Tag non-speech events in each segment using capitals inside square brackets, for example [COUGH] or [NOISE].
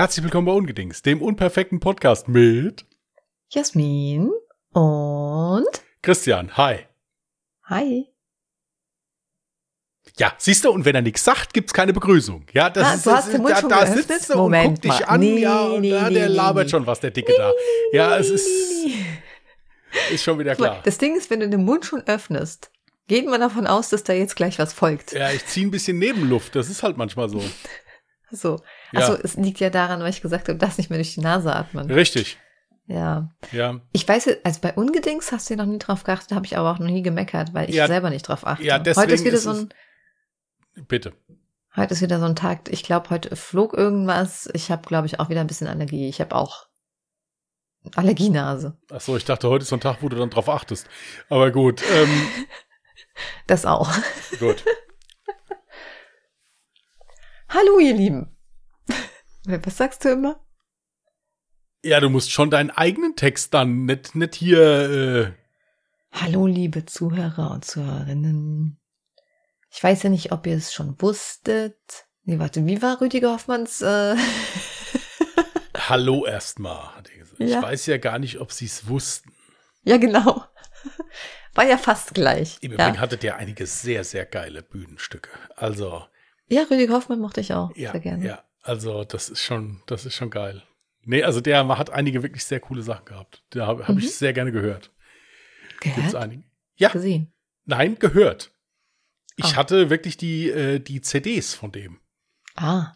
Herzlich willkommen bei Ungedings, dem unperfekten Podcast mit Jasmin und Christian. Hi. Hi. Ja, siehst du, und wenn er nichts sagt, gibt's keine Begrüßung. Ja, das Ah, ist, du hast das den ist Mund da, schon da sitzt er Moment und guckt dich an, Nee, ja, und nee, ja, nee, der nee, labert schon was, der Dicke da. Ja, es ist, ist schon wieder klar. Das Ding ist, wenn du den Mund schon öffnest, geht man davon aus, dass da jetzt gleich was folgt. Ja, ich ziehe ein bisschen Nebenluft, das ist halt manchmal so. So. Ja. Also es liegt ja daran, weil ich gesagt habe, das nicht mehr durch die Nase atmen. Richtig, Ja. ja. Ich weiß, also bei Ungedings hast du ja noch nie drauf geachtet, habe ich aber auch noch nie gemeckert, weil ich Ja. selber nicht drauf achte. Ja, deswegen heute ist wieder ist so ein, Bitte. heute ist wieder so ein Tag. Ich glaube, heute flog irgendwas. Ich habe, glaube ich, auch wieder ein bisschen Allergie. Ich habe auch Allergienase. Ach so, ich dachte, heute ist so ein Tag, wo du dann drauf achtest. Aber gut, ähm, [LAUGHS] Das auch. gut. [LAUGHS] Hallo, ihr Lieben. Was sagst du immer? Ja, du musst schon deinen eigenen Text dann, nicht, nicht hier, äh, Hallo, liebe Zuhörer und Zuhörerinnen. Ich weiß ja nicht, ob ihr es schon wusstet. Nee, warte, wie war Rüdiger Hoffmanns? Äh [LAUGHS] Hallo erstmal, hat er gesagt. Ja. Ich weiß ja gar nicht, ob sie es wussten. ja, genau. [LAUGHS] War ja fast gleich. Im Ja. Übrigen hattet ihr einige sehr, sehr geile Bühnenstücke. Also, ja, Rüdiger Hoffmann mochte ich auch ja, sehr gerne. ja, also das ist schon, das ist schon geil. Nee, also der hat einige wirklich sehr coole Sachen gehabt. Da habe hab Mhm. ich sehr gerne gehört. Gibt's Gehört? einige? Ja, Gesehen. nein, gehört. Ich Ah. hatte wirklich die, äh, die CDs von dem. Ah,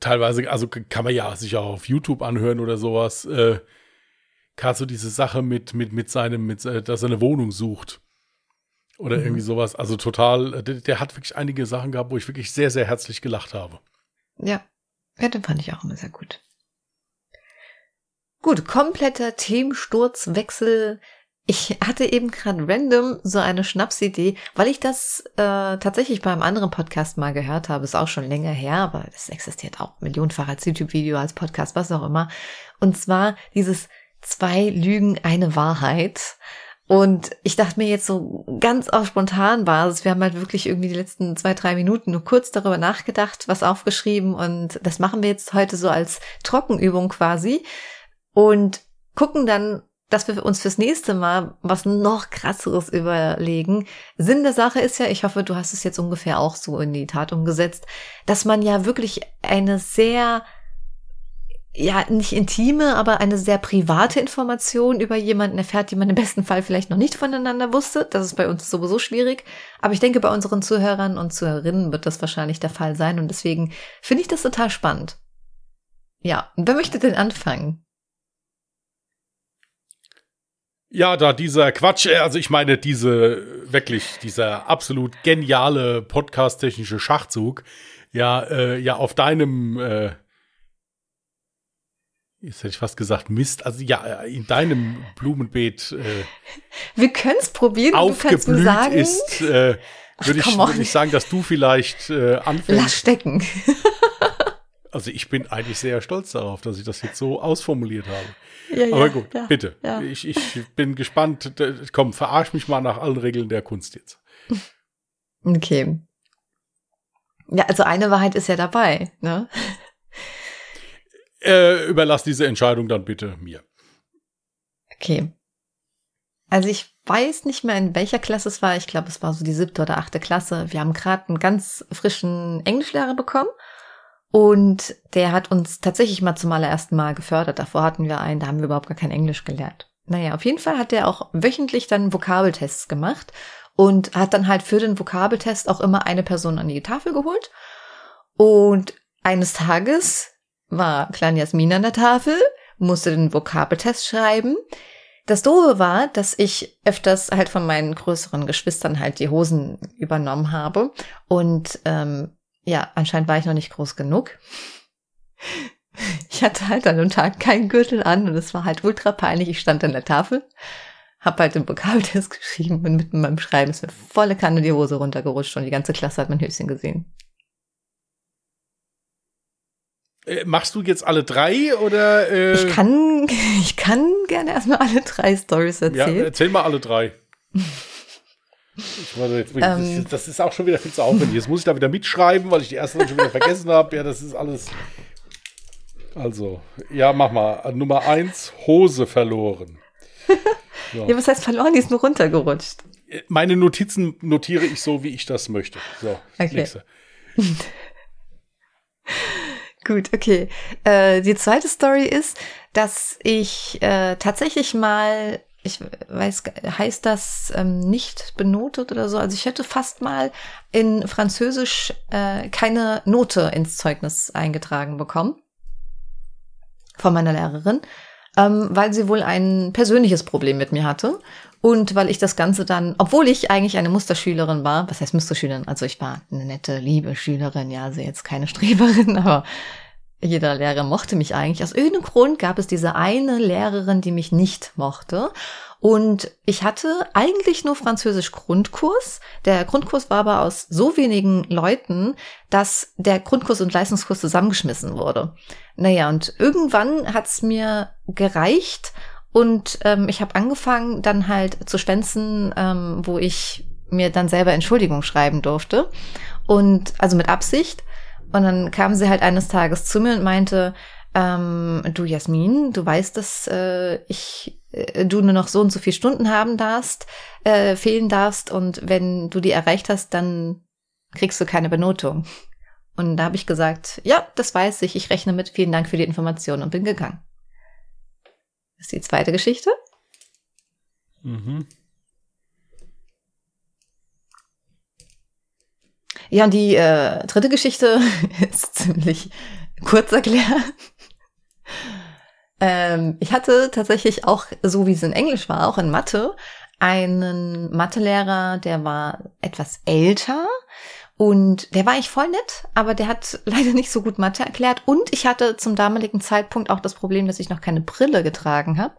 Teilweise, also kann man ja sich auch auf YouTube anhören oder sowas. Äh, Gerade so diese Sache mit, mit, mit seinem, mit, äh, dass er eine Wohnung sucht. Oder Mhm. irgendwie sowas. Also total, äh, der, der hat wirklich einige Sachen gehabt, wo ich wirklich sehr, sehr herzlich gelacht habe. ja. Ja, den fand ich auch immer sehr gut. Gut, kompletter Themensturzwechsel. Ich hatte eben gerade random so eine Schnapsidee, weil ich das äh, tatsächlich bei einem anderen Podcast mal gehört habe. Ist auch schon länger her, aber das existiert auch millionenfach als YouTube-Video, als Podcast, was auch immer. Und zwar dieses zwei Lügen, eine Wahrheit. Und ich dachte mir jetzt so ganz auf spontan Basis, wir haben halt wirklich irgendwie die letzten zwei, drei Minuten nur kurz darüber nachgedacht, was aufgeschrieben und das machen wir jetzt heute so als Trockenübung quasi und gucken dann, dass wir uns fürs nächste Mal was noch krasseres überlegen. Sinn der Sache ist ja, ich hoffe, du hast es jetzt ungefähr auch so in die Tat umgesetzt, dass man ja wirklich eine sehr ja, nicht intime, aber eine sehr private Information über jemanden erfährt, die man im besten Fall vielleicht noch nicht voneinander wusste. Das ist bei uns sowieso schwierig. Aber ich denke, bei unseren Zuhörern und Zuhörerinnen wird das wahrscheinlich der Fall sein. Und deswegen finde ich das total spannend. Ja, wer möchte denn anfangen? Ja, da dieser Quatsch, äh, also ich meine, diese wirklich, dieser absolut geniale podcast-technische Schachzug, ja, äh, ja, auf deinem, äh, jetzt hätte ich fast gesagt Mist, also ja, in deinem Blumenbeet äh, Wir können es probieren. und Du kannst aufgeblüht sagen, ist, äh, würde ich, würd ich sagen, dass du vielleicht äh, anfängst. lass stecken. [LAUGHS] Also ich bin eigentlich sehr stolz darauf, dass ich das jetzt so ausformuliert habe. ja, ja, Aber gut, ja, bitte. Ja. Ich, ich bin gespannt. Komm, verarsch mich mal nach allen Regeln der Kunst jetzt. Okay. Ja, also eine Wahrheit ist ja dabei, ne? Äh, überlass diese Entscheidung dann bitte mir. Okay. Also ich weiß nicht mehr, in welcher Klasse es war. Ich glaube, es war so die siebte oder achte Klasse. Wir haben gerade einen ganz frischen Englischlehrer bekommen. Und der hat uns tatsächlich mal zum allerersten Mal gefördert. Davor hatten wir einen, da haben wir überhaupt gar kein Englisch gelernt. Naja, auf jeden Fall hat der auch wöchentlich dann Vokabeltests gemacht und hat dann halt für den Vokabeltest auch immer eine Person an die Tafel geholt. Und eines Tages war Klein Jasmin an der Tafel, musste den Vokabeltest schreiben. Das Doofe war, dass ich öfters halt von meinen größeren Geschwistern halt die Hosen übernommen habe. Und ähm, ja, anscheinend war ich noch nicht groß genug. Ich hatte halt an dem Tag keinen Gürtel an und es war halt ultra peinlich. Ich stand an der Tafel, hab halt den Vokabeltest [LAUGHS] geschrieben und mitten beim Schreiben ist mir volle Kanne die Hose runtergerutscht und die ganze Klasse hat mein Höschen gesehen. Äh, machst du jetzt alle drei oder? Äh, Ich kann, [LAUGHS] ich kann gerne erstmal alle drei Stories ja, erzählen. erzähl mal alle drei. Warte, jetzt, das, Ähm. ist, das ist auch schon wieder viel zu aufwendig. Jetzt muss ich da wieder mitschreiben, weil ich die erste schon wieder vergessen habe. Ja, das ist alles. Also, ja, mach mal. Nummer eins, Hose verloren. [LAUGHS] So. Ja, was heißt verloren? Die ist nur runtergerutscht. Meine Notizen notiere ich so, wie ich das möchte. So, okay. nächste. [LAUGHS] Gut, okay. Äh, die zweite Story ist, dass ich äh, tatsächlich mal, ich weiß, heißt das ähm, nicht benotet oder so? Also ich hätte fast mal in Französisch äh, keine Note ins Zeugnis eingetragen bekommen von meiner Lehrerin, ähm, weil sie wohl ein persönliches Problem mit mir hatte. Und weil ich das Ganze dann, obwohl ich eigentlich eine Musterschülerin war, was heißt Musterschülerin? Also ich war eine nette, liebe Schülerin, ja, also jetzt keine [LAUGHS] Streberin, aber jeder Lehrer mochte mich eigentlich. Aus irgendeinem Grund gab es diese eine Lehrerin, die mich nicht mochte. Und ich hatte eigentlich nur Französisch Grundkurs. Der Grundkurs war aber aus so wenigen Leuten, dass der Grundkurs und Leistungskurs zusammengeschmissen wurde. Naja, und irgendwann hat's mir gereicht und ähm, ich habe angefangen dann halt zu schwänzen, ähm, wo ich mir dann selber Entschuldigung schreiben durfte. Und also mit Absicht. Und dann kam sie halt eines Tages zu mir und meinte, ähm, du Jasmin, du weißt, dass äh, ich du nur noch so und so viele Stunden haben darfst, äh, fehlen darfst und wenn du die erreicht hast, dann kriegst du keine Benotung. Und da habe ich gesagt, ja, das weiß ich, ich rechne mit, vielen Dank für die Information und bin gegangen. Das ist die zweite Geschichte. Mhm. Ja, und die äh, dritte Geschichte [LAUGHS] ist ziemlich kurz erklärt. Ähm, ich hatte tatsächlich auch, so wie es in Englisch war, auch in Mathe, einen Mathelehrer, der war etwas älter und der war eigentlich voll nett, aber der hat [LAUGHS] leider nicht so gut Mathe erklärt. Und ich hatte zum damaligen Zeitpunkt auch das Problem, dass ich noch keine Brille getragen habe.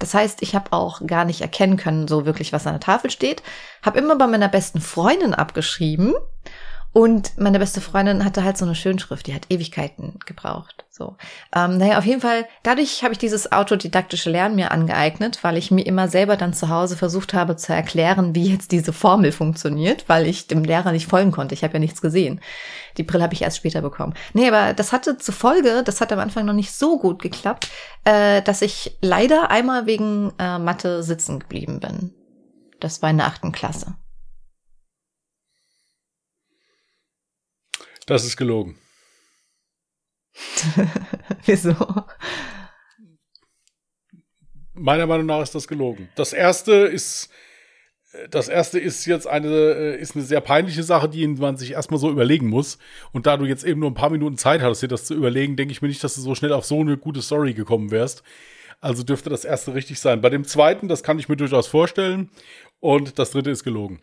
Das heißt, ich habe auch gar nicht erkennen können, so wirklich, was an der Tafel steht. Habe immer bei meiner besten Freundin abgeschrieben und meine beste Freundin hatte halt so eine Schönschrift, die hat Ewigkeiten gebraucht. So, ähm, naja, auf jeden Fall, dadurch habe ich dieses autodidaktische Lernen mir angeeignet, weil ich mir immer selber dann zu Hause versucht habe zu erklären, wie jetzt diese Formel funktioniert, weil ich dem Lehrer nicht folgen konnte. Ich habe ja nichts gesehen. Die Brille habe ich erst später bekommen. Nee, aber das hatte zur Folge, das hat am Anfang noch nicht so gut geklappt, äh, dass ich leider einmal wegen äh, Mathe sitzen geblieben bin. Das war in der achten Klasse. Das ist gelogen. [LAUGHS] Wieso? Meiner Meinung nach ist das gelogen. Das erste ist, das erste ist jetzt eine, äh, ist eine sehr peinliche Sache, die man sich erstmal so überlegen muss. Und da du jetzt eben nur ein paar Minuten Zeit hattest, dir das zu überlegen, denke ich mir nicht, dass du so schnell auf so eine gute Story gekommen wärst. Also dürfte das erste richtig sein. Bei dem zweiten, das kann ich mir durchaus vorstellen. Und das dritte ist gelogen.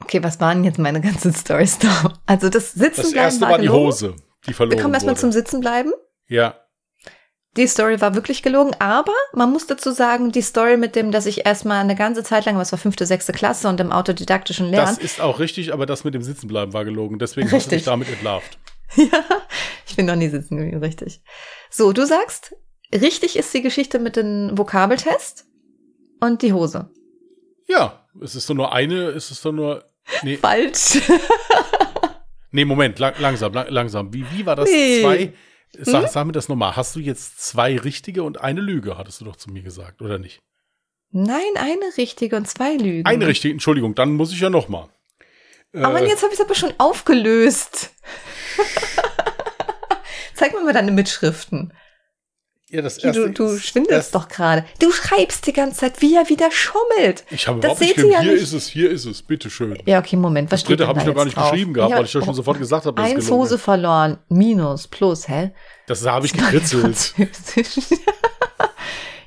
Okay, was waren jetzt meine ganzen [LAUGHS] Stories da? Also das Sitzen Das erste war, war die Hose, die verloren Wir kommen erstmal zum Sitzen bleiben. Ja. Die Story war wirklich gelogen, aber man muss dazu sagen, die Story mit dem, dass ich erstmal eine ganze Zeit lang, was war fünfte, sechste Klasse und im autodidaktischen Lernen. Das ist auch richtig, aber das mit dem Sitzenbleiben war gelogen. Deswegen richtig. hast du dich damit entlarvt. [LAUGHS] Ja, ich bin noch nie sitzen geblieben, richtig. So, du sagst, richtig ist die Geschichte mit dem Vokabeltest und die Hose. Ja, es ist doch nur eine, es ist doch nur. Nee. Falsch. [LAUGHS] nee, Moment, lang, langsam, lang, langsam. Wie, wie war das? Nee. Zwei. Sag, hm? sag mir das nochmal. Hast du jetzt zwei richtige und eine Lüge, hattest du doch zu mir gesagt, oder nicht? Nein, eine richtige und zwei Lügen. Eine richtige, Entschuldigung, dann muss ich ja nochmal. Aber äh, jetzt habe ich es aber schon aufgelöst. [LAUGHS] Zeig mir mal deine Mitschriften. Ja, das erste du, du schwindelst doch gerade. Du schreibst die ganze Zeit, wie er wieder schummelt. Ich habe überhaupt nicht geschrieben. Ja hier nicht. ist es, hier ist es, bitteschön. Ja, okay, Moment. Was das dritte habe ich noch gar nicht drauf? geschrieben gehabt, ja, weil ich ja schon sofort gesagt habe, dass Eins Hose verloren, Minus, Plus, hä? Das habe ich gekritzelt. [LAUGHS]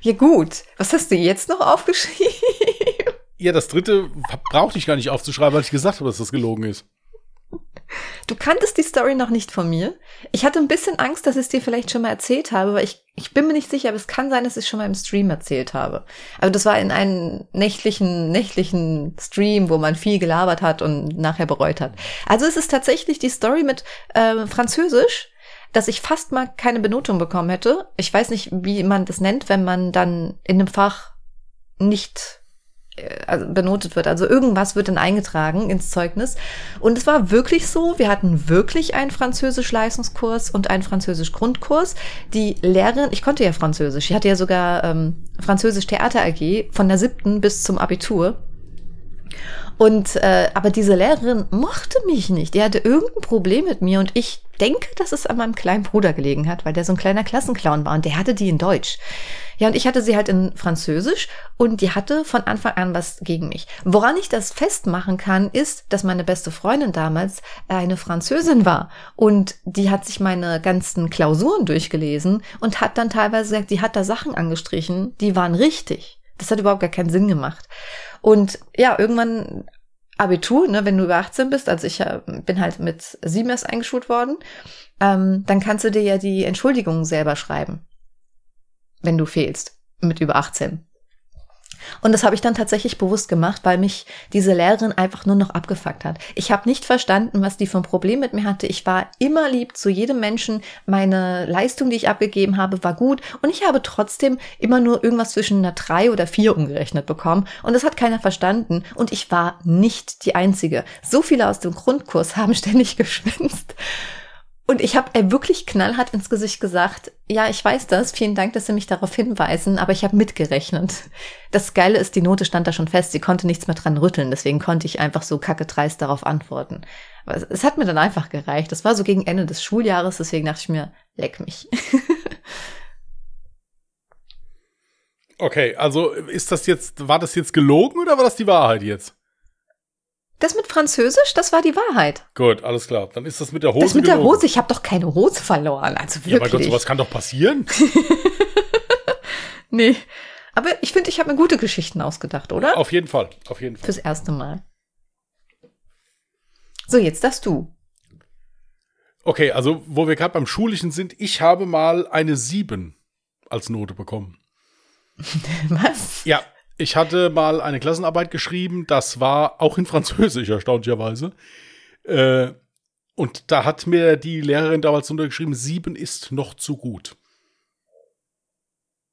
ja gut, was hast du jetzt noch aufgeschrieben? Ja, das dritte brauchte ich gar nicht aufzuschreiben, weil ich gesagt habe, dass das gelogen ist. Du kanntest die Story noch nicht von mir. Ich hatte ein bisschen Angst, dass ich es dir vielleicht schon mal erzählt habe, aber ich, ich bin mir nicht sicher, aber es kann sein, dass ich es schon mal im Stream erzählt habe. Also das war in einem nächtlichen, nächtlichen Stream, wo man viel gelabert hat und nachher bereut hat. Also es ist tatsächlich die Story mit äh, Französisch, dass ich fast mal keine Benotung bekommen hätte. Ich weiß nicht, wie man das nennt, wenn man dann in einem Fach nicht benotet wird. Also irgendwas wird dann eingetragen ins Zeugnis. Und es war wirklich so, wir hatten wirklich einen Französisch-Leistungskurs und einen Französisch-Grundkurs. Die Lehrerin, ich konnte ja Französisch, ich hatte ja sogar ähm, Französisch-Theater AG von der siebten bis zum Abitur. Und äh, aber diese Lehrerin mochte mich nicht. Die hatte irgendein Problem mit mir und ich denke, dass es an meinem kleinen Bruder gelegen hat, weil der so ein kleiner Klassenclown war und der hatte die in Deutsch. Ja, und ich hatte sie halt in Französisch und die hatte von Anfang an was gegen mich. Woran ich das festmachen kann, ist, dass meine beste Freundin damals eine Französin war und die hat sich meine ganzen Klausuren durchgelesen und hat dann teilweise gesagt, die hat da Sachen angestrichen, die waren richtig. Das hat überhaupt gar keinen Sinn gemacht. Und ja, irgendwann Abitur, ne, wenn du über 18 bist, also ich äh, bin halt mit sieben erst eingeschult worden, ähm, dann kannst du dir ja die Entschuldigung selber schreiben, wenn du fehlst mit über 18. Und das habe ich dann tatsächlich bewusst gemacht, weil mich diese Lehrerin einfach nur noch abgefuckt hat. Ich habe nicht verstanden, was die für ein Problem mit mir hatte. Ich war immer lieb zu jedem Menschen. Meine Leistung, die ich abgegeben habe, war gut. Und ich habe trotzdem immer nur irgendwas zwischen einer drei oder vier umgerechnet bekommen. Und das hat keiner verstanden. Und ich war nicht die Einzige. So viele aus dem Grundkurs [LAUGHS] haben ständig geschwänzt. Und ich habe wirklich knallhart ins Gesicht gesagt, ja, ich weiß das, vielen Dank, dass Sie mich darauf hinweisen, aber ich habe mitgerechnet. Das Geile ist, die Note stand da schon fest, sie konnte nichts mehr dran rütteln, deswegen konnte ich einfach so kacke dreist darauf antworten. Aber es hat mir dann einfach gereicht. Das war so gegen Ende des Schuljahres, deswegen dachte ich mir, leck mich. [LAUGHS] okay, also ist das jetzt, war das jetzt gelogen oder war das die Wahrheit jetzt? Das mit Französisch, das war die Wahrheit. Gut, alles klar. Dann ist das mit der Hose. Das mit gelogen. der Hose, ich habe doch keine Hose verloren. Also wirklich. Ja, mein Gott, sowas kann doch passieren. [LAUGHS] nee. Aber ich finde, ich habe mir gute Geschichten ausgedacht, oder? Auf jeden Fall, auf jeden Fall. Fürs erste Mal. So, jetzt darfst du. Okay, also wo wir gerade beim Schulischen sind, ich habe mal eine 7 als Note bekommen. [LAUGHS] Was? Ja, ich hatte mal eine Klassenarbeit geschrieben, das war auch in Französisch, erstaunlicherweise. Äh, und da hat mir die Lehrerin damals untergeschrieben, sieben ist noch zu gut.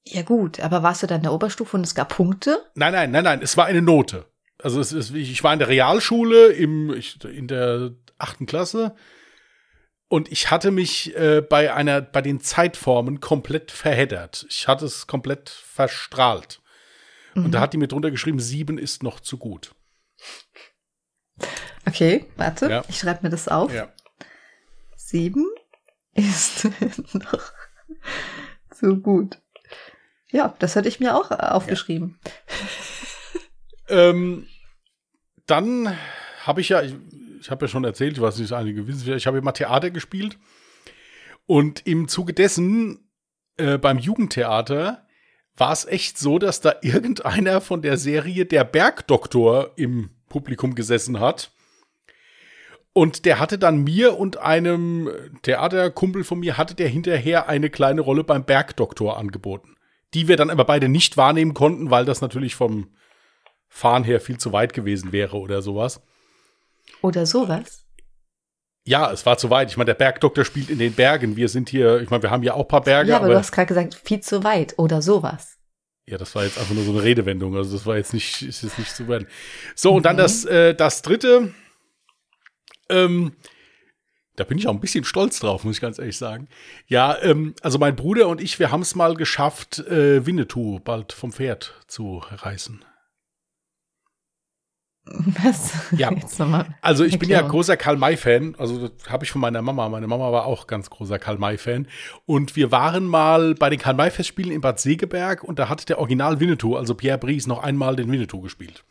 Ja gut, aber warst du dann in der Oberstufe und es gab Punkte? Nein, nein, nein, nein, es war eine Note. Also es ist, ich war in der Realschule im, ich, in der achten Klasse und ich hatte mich äh, bei einer, bei den Zeitformen komplett verheddert. Ich hatte es komplett verstrahlt. Mhm. Und da mhm. hat die mir drunter geschrieben, sieben ist noch zu gut. Okay, warte, ja. ich schreibe mir das auf. Ja. Sieben [LAUGHS] ist noch zu gut. Ja, das hatte ich mir auch aufgeschrieben. Ja. ähm, dann habe ich ja, ich, ich habe ja schon erzählt, ich weiß nicht, einige wissen, ich habe immer Theater gespielt. Und im Zuge dessen äh, beim Jugendtheater war es echt so, dass da irgendeiner von der Serie Der Bergdoktor im Publikum gesessen hat. Und der hatte dann mir und einem Theaterkumpel von mir, hatte der hinterher eine kleine Rolle beim Bergdoktor angeboten. Die wir dann aber beide nicht wahrnehmen konnten, weil das natürlich vom Fahren her viel zu weit gewesen wäre oder sowas. Oder sowas? Ja, es war zu weit. Ich meine, der Bergdoktor spielt in den Bergen. Wir sind hier, ich meine, wir haben ja auch ein paar Berge. Ja, aber, aber du hast gerade gesagt, viel zu weit oder sowas. Ja, das war jetzt einfach nur so eine Redewendung. Also das war jetzt nicht, ist jetzt nicht zu werden. So, und dann mhm. das, äh, das dritte. Ähm, da bin ich auch ein bisschen stolz drauf, muss ich ganz ehrlich sagen. Ja, ähm, also mein Bruder und ich, wir haben es mal geschafft, äh, Winnetou bald vom Pferd zu reißen. Was? Ja, also ich bin ja großer Karl-May-Fan, also das habe ich von meiner Mama. Meine Mama war auch ganz großer Karl-May-Fan. Und wir waren mal bei den Karl-May-Festspielen in Bad Segeberg und da hat der Original Winnetou, also Pierre Brice, noch einmal den Winnetou gespielt.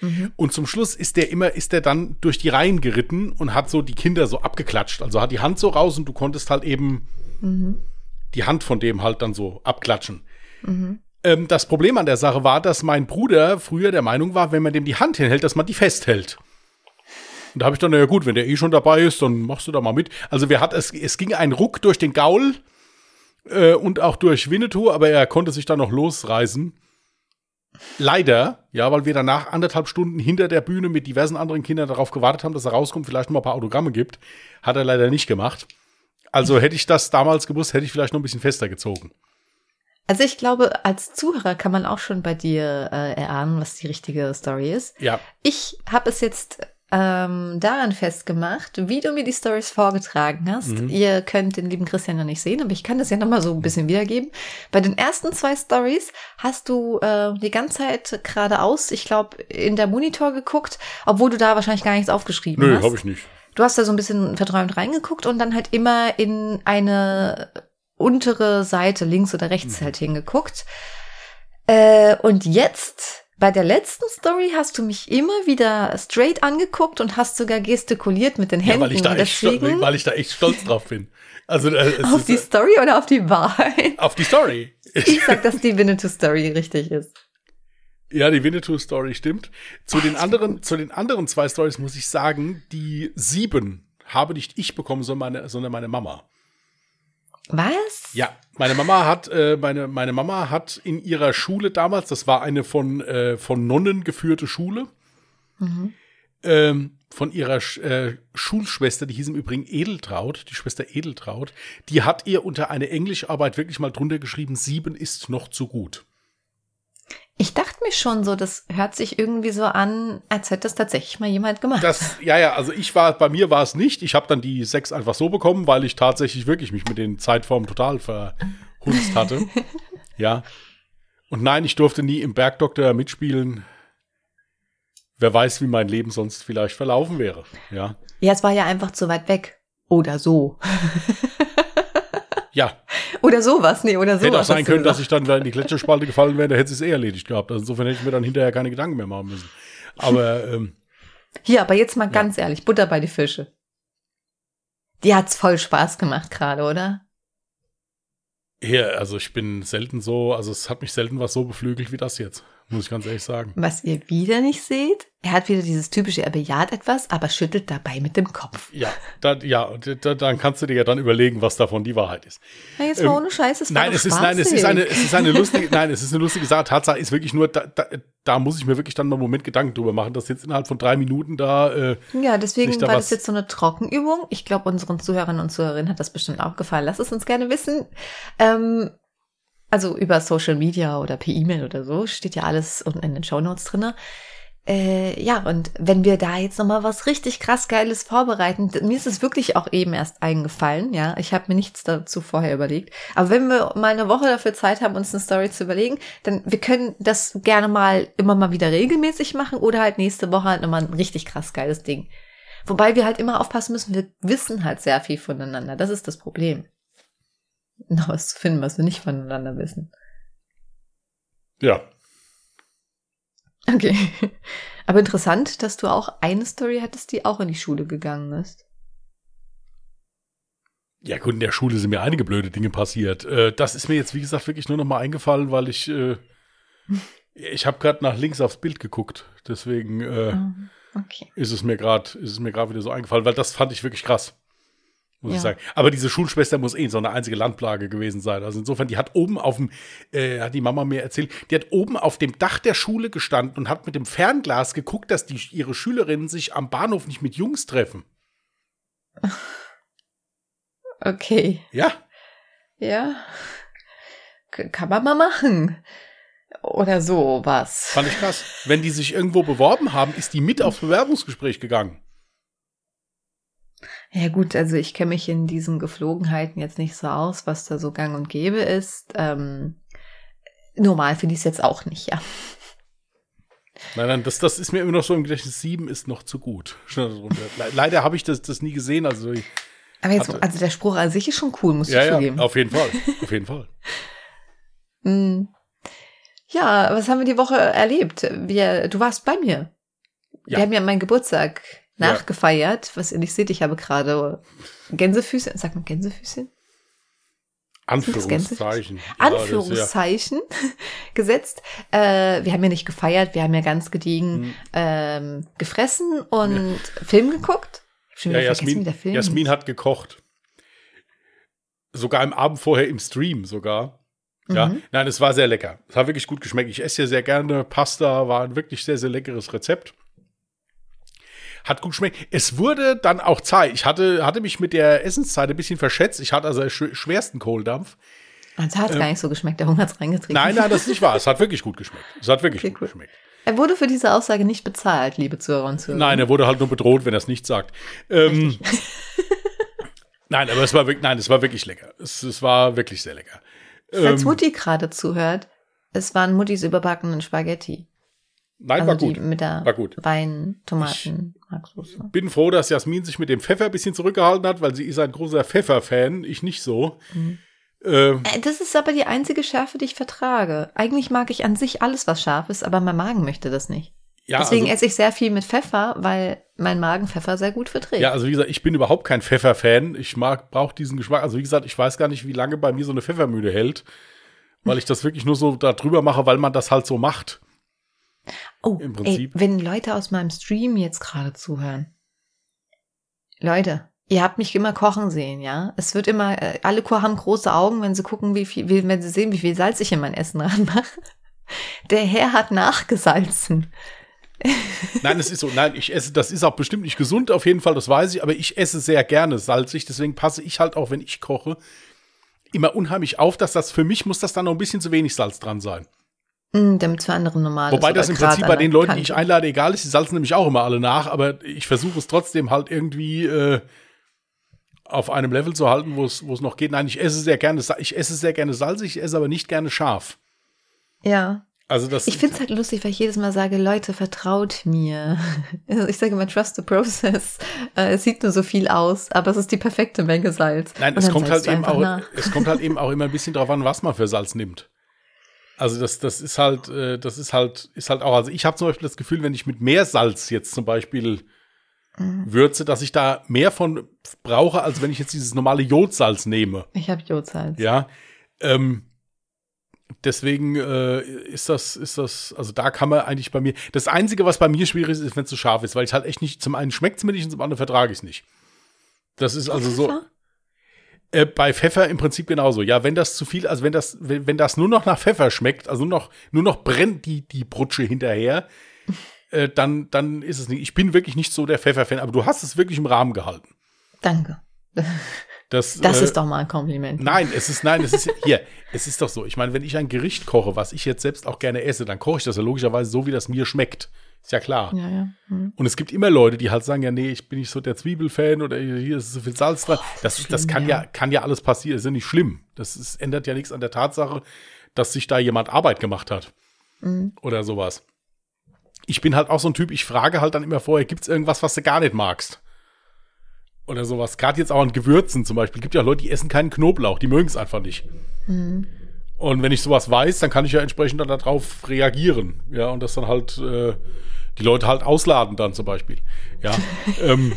Mhm. Und zum Schluss ist der immer, ist der dann durch die Reihen geritten und hat so die Kinder so abgeklatscht. Also hat die Hand so raus und du konntest halt eben mhm. die Hand von dem halt dann so abklatschen. Mhm. Ähm, das Problem an der Sache war, dass mein Bruder früher der Meinung war, wenn man dem die Hand hinhält, dass man die festhält. Und da habe ich dann, na ja gut, wenn der eh schon dabei ist, dann machst du da mal mit. Also wir hat, es, es ging ein Ruck durch den Gaul äh, und auch durch Winnetou, aber er konnte sich dann noch losreißen. Leider, ja, weil wir danach anderthalb Stunden hinter der Bühne mit diversen anderen Kindern darauf gewartet haben, dass er rauskommt, vielleicht mal ein paar Autogramme gibt. Hat er leider nicht gemacht. Also hätte ich das damals gewusst, hätte ich vielleicht noch ein bisschen fester gezogen. Also ich glaube, als Zuhörer kann man auch schon bei dir äh, erahnen, was die richtige Story ist. Ja. Ich habe es jetzt ähm, daran festgemacht, wie du mir die Stories vorgetragen hast. Mhm. Ihr könnt den lieben Christian noch nicht sehen, aber ich kann das ja nochmal so ein bisschen wiedergeben. Bei den ersten zwei Stories hast du äh, die ganze Zeit geradeaus, ich glaube, in der Monitor geguckt, obwohl du da wahrscheinlich gar nichts aufgeschrieben Nö, hast. habe ich nicht. Du hast da so ein bisschen verträumt reingeguckt und dann halt immer in eine untere Seite, links oder rechts Mhm. halt hingeguckt. Äh, und jetzt, bei der letzten Story, hast du mich immer wieder straight angeguckt und hast sogar gestikuliert mit den Ja, Händen. weil ich, da und echt stolz, deswegen weil ich da echt stolz drauf bin. Also äh, auf ist, die äh, Story oder auf die Wahrheit? auf die Story. Ich sag, dass die Winnetou-Story richtig ist. Ja, die Winnetou-Story stimmt. Zu den anderen, zu den anderen zwei Stories muss ich sagen, die sieben habe nicht ich bekommen, sondern meine, sondern meine Mama. Was? Ja, meine Mama hat, äh, meine, meine Mama hat in ihrer Schule damals, das war eine von, äh, von Nonnen geführte Schule, Mhm. ähm, von ihrer äh, Schulschwester, die hieß im Übrigen Edeltraut, die Schwester Edeltraut, die hat ihr unter eine Englischarbeit wirklich mal drunter geschrieben, sieben ist noch zu gut. Ich dachte mir schon so, das hört sich irgendwie so an, als hätte das tatsächlich mal jemand gemacht. Das, ja, ja, also ich war, bei mir war es nicht. Ich habe dann die sechs einfach so bekommen, weil ich tatsächlich wirklich mich mit den Zeitformen total verhunzt hatte. [LAUGHS] ja. Und nein, ich durfte nie im Bergdoktor mitspielen. Wer weiß, wie mein Leben sonst vielleicht verlaufen wäre. Ja. ja, es war ja einfach zu weit weg. Oder so. [LAUGHS] Ja, Oder sowas, nee, oder so. hätte auch sein können, dass ich dann da in die Gletscherspalte gefallen wäre, da hätte es eh erledigt gehabt. Also insofern hätte ich mir dann hinterher keine Gedanken mehr machen müssen. Aber ähm, Hier, aber jetzt mal ganz ehrlich, Butter bei die Fische. Die hat's voll Spaß gemacht gerade, oder? hier, also ich bin selten so, also es hat mich selten was so beflügelt wie das jetzt, muss ich ganz ehrlich sagen. Was ihr wieder nicht seht, er hat wieder dieses typische, er bejaht etwas, aber schüttelt dabei mit dem Kopf. Ja, da, ja, da, dann kannst du dir ja dann überlegen, was davon die Wahrheit ist. Na, jetzt mal Ähm, ohne Scheiß, es Nein, es ist, nein, es ist eine, es ist eine lustige, [LAUGHS] nein, es ist eine lustige Sache. Tatsache ist wirklich nur, da, da, da muss ich mir wirklich dann mal einen Moment Gedanken drüber machen, dass jetzt innerhalb von drei Minuten da, äh, Ja, deswegen da war das jetzt so eine Trockenübung. Ich glaube, unseren Zuhörern und Zuhörerinnen hat das bestimmt auch gefallen. Lass es uns gerne wissen. Ähm, also über Social Media oder per E-Mail oder so, steht ja alles unten in den Shownotes drinne. Äh, ja, und wenn wir da jetzt nochmal was richtig krass Geiles vorbereiten, mir ist es wirklich auch eben erst eingefallen, ja. Ich habe mir nichts dazu vorher überlegt. Aber wenn wir mal eine Woche dafür Zeit haben, uns eine Story zu überlegen, dann wir können das gerne mal immer mal wieder regelmäßig machen oder halt nächste Woche halt nochmal ein richtig krass geiles Ding. Wobei wir halt immer aufpassen müssen, wir wissen halt sehr viel voneinander. Das ist das Problem. Noch was zu finden, was wir nicht voneinander wissen. ja, Okay. Aber interessant, dass du auch eine Story hattest, die auch in die Schule gegangen ist. ja gut, in der Schule sind mir einige blöde Dinge passiert. Äh, das ist mir jetzt, wie gesagt, wirklich nur noch mal eingefallen, weil ich, äh, [LAUGHS] ich habe gerade nach links aufs Bild geguckt. Deswegen äh, Mhm. Okay. ist es mir gerade, ist es mir gerade wieder so eingefallen, weil das fand ich wirklich krass. Muss ich Ja. sagen. Aber diese Schulschwester muss eh so eine einzige Landplage gewesen sein. Also insofern, die hat oben auf dem, äh, hat die Mama mir erzählt, die hat oben auf dem Dach der Schule gestanden und hat mit dem Fernglas geguckt, dass die, ihre Schülerinnen sich am Bahnhof nicht mit Jungs treffen. [LAUGHS] Okay. Ja, Ja. K kann man mal machen. Oder so was. fand ich krass. Wenn die sich irgendwo beworben haben, ist die mit aufs Bewerbungsgespräch gegangen. Ja gut, also ich kenne mich in diesen Geflogenheiten jetzt nicht so aus, was da so gang und gäbe ist. Ähm, normal finde ich es jetzt auch nicht, ja. Nein, nein, das, das ist mir immer noch so im Gedächtnis. Sieben ist noch zu gut. [LAUGHS] Leider habe ich das, das nie gesehen. Also, ich- Aber jetzt, Hatte- also der Spruch an sich ist schon cool, muss ja, ich ja, zugeben. auf jeden Fall. Auf jeden Fall. Hm. [LAUGHS] Ja, was haben wir die Woche erlebt? Wir, du warst bei mir. Ja. Wir haben ja meinen Geburtstag Ja. nachgefeiert. Was ihr nicht seht, ich habe gerade Gänsefüßchen, sagt man Gänsefüßchen? Anführungszeichen. Ja, ja- Anführungszeichen [LAUGHS] gesetzt. Äh, wir haben ja nicht gefeiert, wir haben ja ganz gediegen Hm. ähm, gefressen und Film geguckt. Schon Ja, Jasmin, Film Jasmin hat gekocht. Sogar im Abend vorher im Stream sogar. Ja, Mhm. nein, es war sehr lecker. Es hat wirklich gut geschmeckt. Ich esse ja sehr gerne Pasta, war ein wirklich sehr, sehr leckeres Rezept. Hat gut geschmeckt. Es wurde dann auch Zeit. Ich hatte, hatte mich mit der Essenszeit ein bisschen verschätzt. Ich hatte also sch schwersten Kohldampf. Es hat Ähm, gar nicht so geschmeckt, der Hunger hat's reingetrieben. Nein, nein, das ist nicht wahr. Es hat wirklich gut geschmeckt. Es hat wirklich Okay, gut cool. geschmeckt. Er wurde für diese Aussage nicht bezahlt, liebe Zuhörer und Zuhörer. Nein, er wurde halt nur bedroht, wenn er es nicht sagt. Ähm, nein, aber es war wirklich, nein, es war wirklich lecker. Es, es war wirklich sehr lecker. Falls Ähm, Mutti gerade zuhört, es waren Muttis überbackenen Spaghetti. Nein, also war gut. mit der War gut. Wein, Tomaten, Marksoße. Bin froh, dass Jasmin sich mit dem Pfeffer ein bisschen zurückgehalten hat, weil sie ist ein großer Pfeffer-Fan. Ich nicht so. Mhm. Äh, Äh, Das ist aber die einzige Schärfe, die ich vertrage. Eigentlich mag ich an sich alles, was scharf ist, aber mein Magen möchte das nicht. ja, Deswegen also, esse ich sehr viel mit Pfeffer, weil mein Magen Pfeffer sehr gut verträgt. ja, also wie gesagt, ich bin überhaupt kein Pfeffer-Fan. Ich mag, brauche diesen Geschmack. Also wie gesagt, ich weiß gar nicht, wie lange bei mir so eine Pfeffermühle hält, weil ich das wirklich nur so da drüber mache, weil man das halt so macht. Oh, im Prinzip. Ey, wenn Leute aus meinem Stream jetzt gerade zuhören. Leute, ihr habt mich immer kochen sehen, ja? Es wird immer, äh, alle haben große Augen, wenn sie gucken, wie viel, wenn sie sehen, wie viel Salz ich in mein Essen ranmache. [LAUGHS] Der Herr hat nachgesalzen. [LAUGHS] Nein, es ist so, nein, ich esse, das ist auch bestimmt nicht gesund, auf jeden Fall, das weiß ich, aber ich esse sehr gerne salzig, deswegen passe ich halt auch, wenn ich koche, immer unheimlich auf, dass das für mich muss das dann noch ein bisschen zu wenig Salz dran sein. Mm, damit für andere normal Wobei das im Prinzip bei den Leuten, die ich einlade, egal ist. Die salzen nämlich auch immer alle nach, aber ich versuche es trotzdem halt irgendwie äh, auf einem Level zu halten, wo es noch geht. Nein, ich esse sehr gerne, ich esse sehr gerne salzig, ich esse aber nicht gerne scharf. Ja. Also das Ich finde es halt lustig, weil ich jedes Mal sage, Leute, vertraut mir. [LAUGHS] Ich sage immer, trust the process. Äh, Es sieht nur so viel aus, aber es ist die perfekte Menge Salz. Nein, es kommt halt eben auch, nach. es kommt halt eben auch immer ein bisschen drauf an, was man für Salz nimmt. Also das, das ist halt, äh, das ist halt, ist halt auch, also ich habe zum Beispiel das Gefühl, wenn ich mit mehr Salz jetzt zum Beispiel Mhm. würze, dass ich da mehr von brauche, als wenn ich jetzt dieses normale Jodsalz nehme. Ich habe Jodsalz. Ja. Ähm, deswegen äh, ist das, ist das, also da kann man eigentlich bei mir. Das Einzige, was bei mir schwierig ist, ist, wenn es zu scharf ist, weil ich halt echt nicht, zum einen schmeckt es mir nicht und zum anderen vertrage ich es nicht. Das ist also so. Pfeffer? Äh, bei Pfeffer im Prinzip genauso. Ja, wenn das zu viel, also wenn das, wenn, wenn das nur noch nach Pfeffer schmeckt, also nur noch, nur noch brennt die, die Brutsche hinterher, äh, dann, dann ist es nicht. Ich bin wirklich nicht so der Pfeffer-Fan, aber du hast es wirklich im Rahmen gehalten. Danke. Das, Das äh, ist doch mal ein Kompliment. Nein, es ist, nein, es ist, hier, es ist doch so. Ich meine, wenn ich ein Gericht koche, was ich jetzt selbst auch gerne esse, dann koche ich das ja logischerweise so, wie das mir schmeckt. Ist ja klar. Ja, ja. Hm. Und es gibt immer Leute, die halt sagen, ja, nee, ich bin nicht so der Zwiebelfan oder hier ist so viel Salz dran. Das, ist, das schlimm, kann ja. ja. kann ja alles passieren. ist ja nicht schlimm. Das ist, ändert ja nichts an der Tatsache, dass sich da jemand Arbeit gemacht hat. Mhm. Oder sowas. Ich bin halt auch so ein Typ, ich frage halt dann immer vorher, gibt es irgendwas, was du gar nicht magst? Oder sowas. Gerade jetzt auch an Gewürzen zum Beispiel. Gibt ja Leute, die essen keinen Knoblauch, die mögen es einfach nicht. Mhm. Und wenn ich sowas weiß, dann kann ich ja entsprechend dann darauf reagieren. Ja, und das dann halt äh, die Leute halt ausladen dann zum Beispiel. Ja. [LAUGHS] ähm,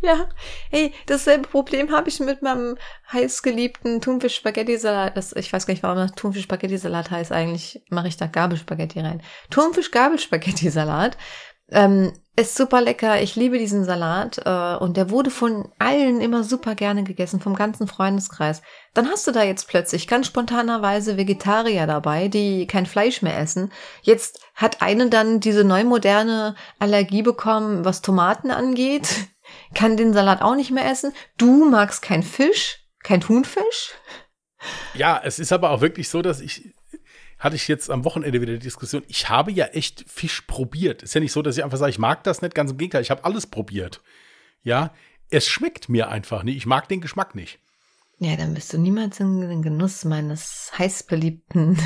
Ja, hey, dasselbe Problem habe ich mit meinem heißgeliebten Thunfisch-Spaghetti-Salat. Das- Ich weiß gar nicht, warum das Thunfisch-Spaghetti-Salat heißt. Eigentlich mache ich da Gabelspaghetti rein. Thunfisch-Gabelspaghetti-Salat. Ähm, ist super lecker. Ich liebe diesen Salat. Äh, und der wurde von allen immer super gerne gegessen, vom ganzen Freundeskreis. Dann hast du da jetzt plötzlich ganz spontanerweise Vegetarier dabei, die kein Fleisch mehr essen. Jetzt hat eine dann diese neu moderne Allergie bekommen, was Tomaten angeht. [LAUGHS] Kann den Salat auch nicht mehr essen. Du magst kein Fisch, kein Thunfisch. ja, es ist aber auch wirklich so, dass ich hatte ich jetzt am Wochenende wieder die Diskussion. Ich habe ja echt Fisch probiert. Ist ja nicht so, dass ich einfach sage, ich mag das nicht. Ganz im Gegenteil, ich habe alles probiert. Ja, es schmeckt mir einfach nicht. Ich mag den Geschmack nicht. Ja, dann bist du niemals in den Genuss meines heißbeliebten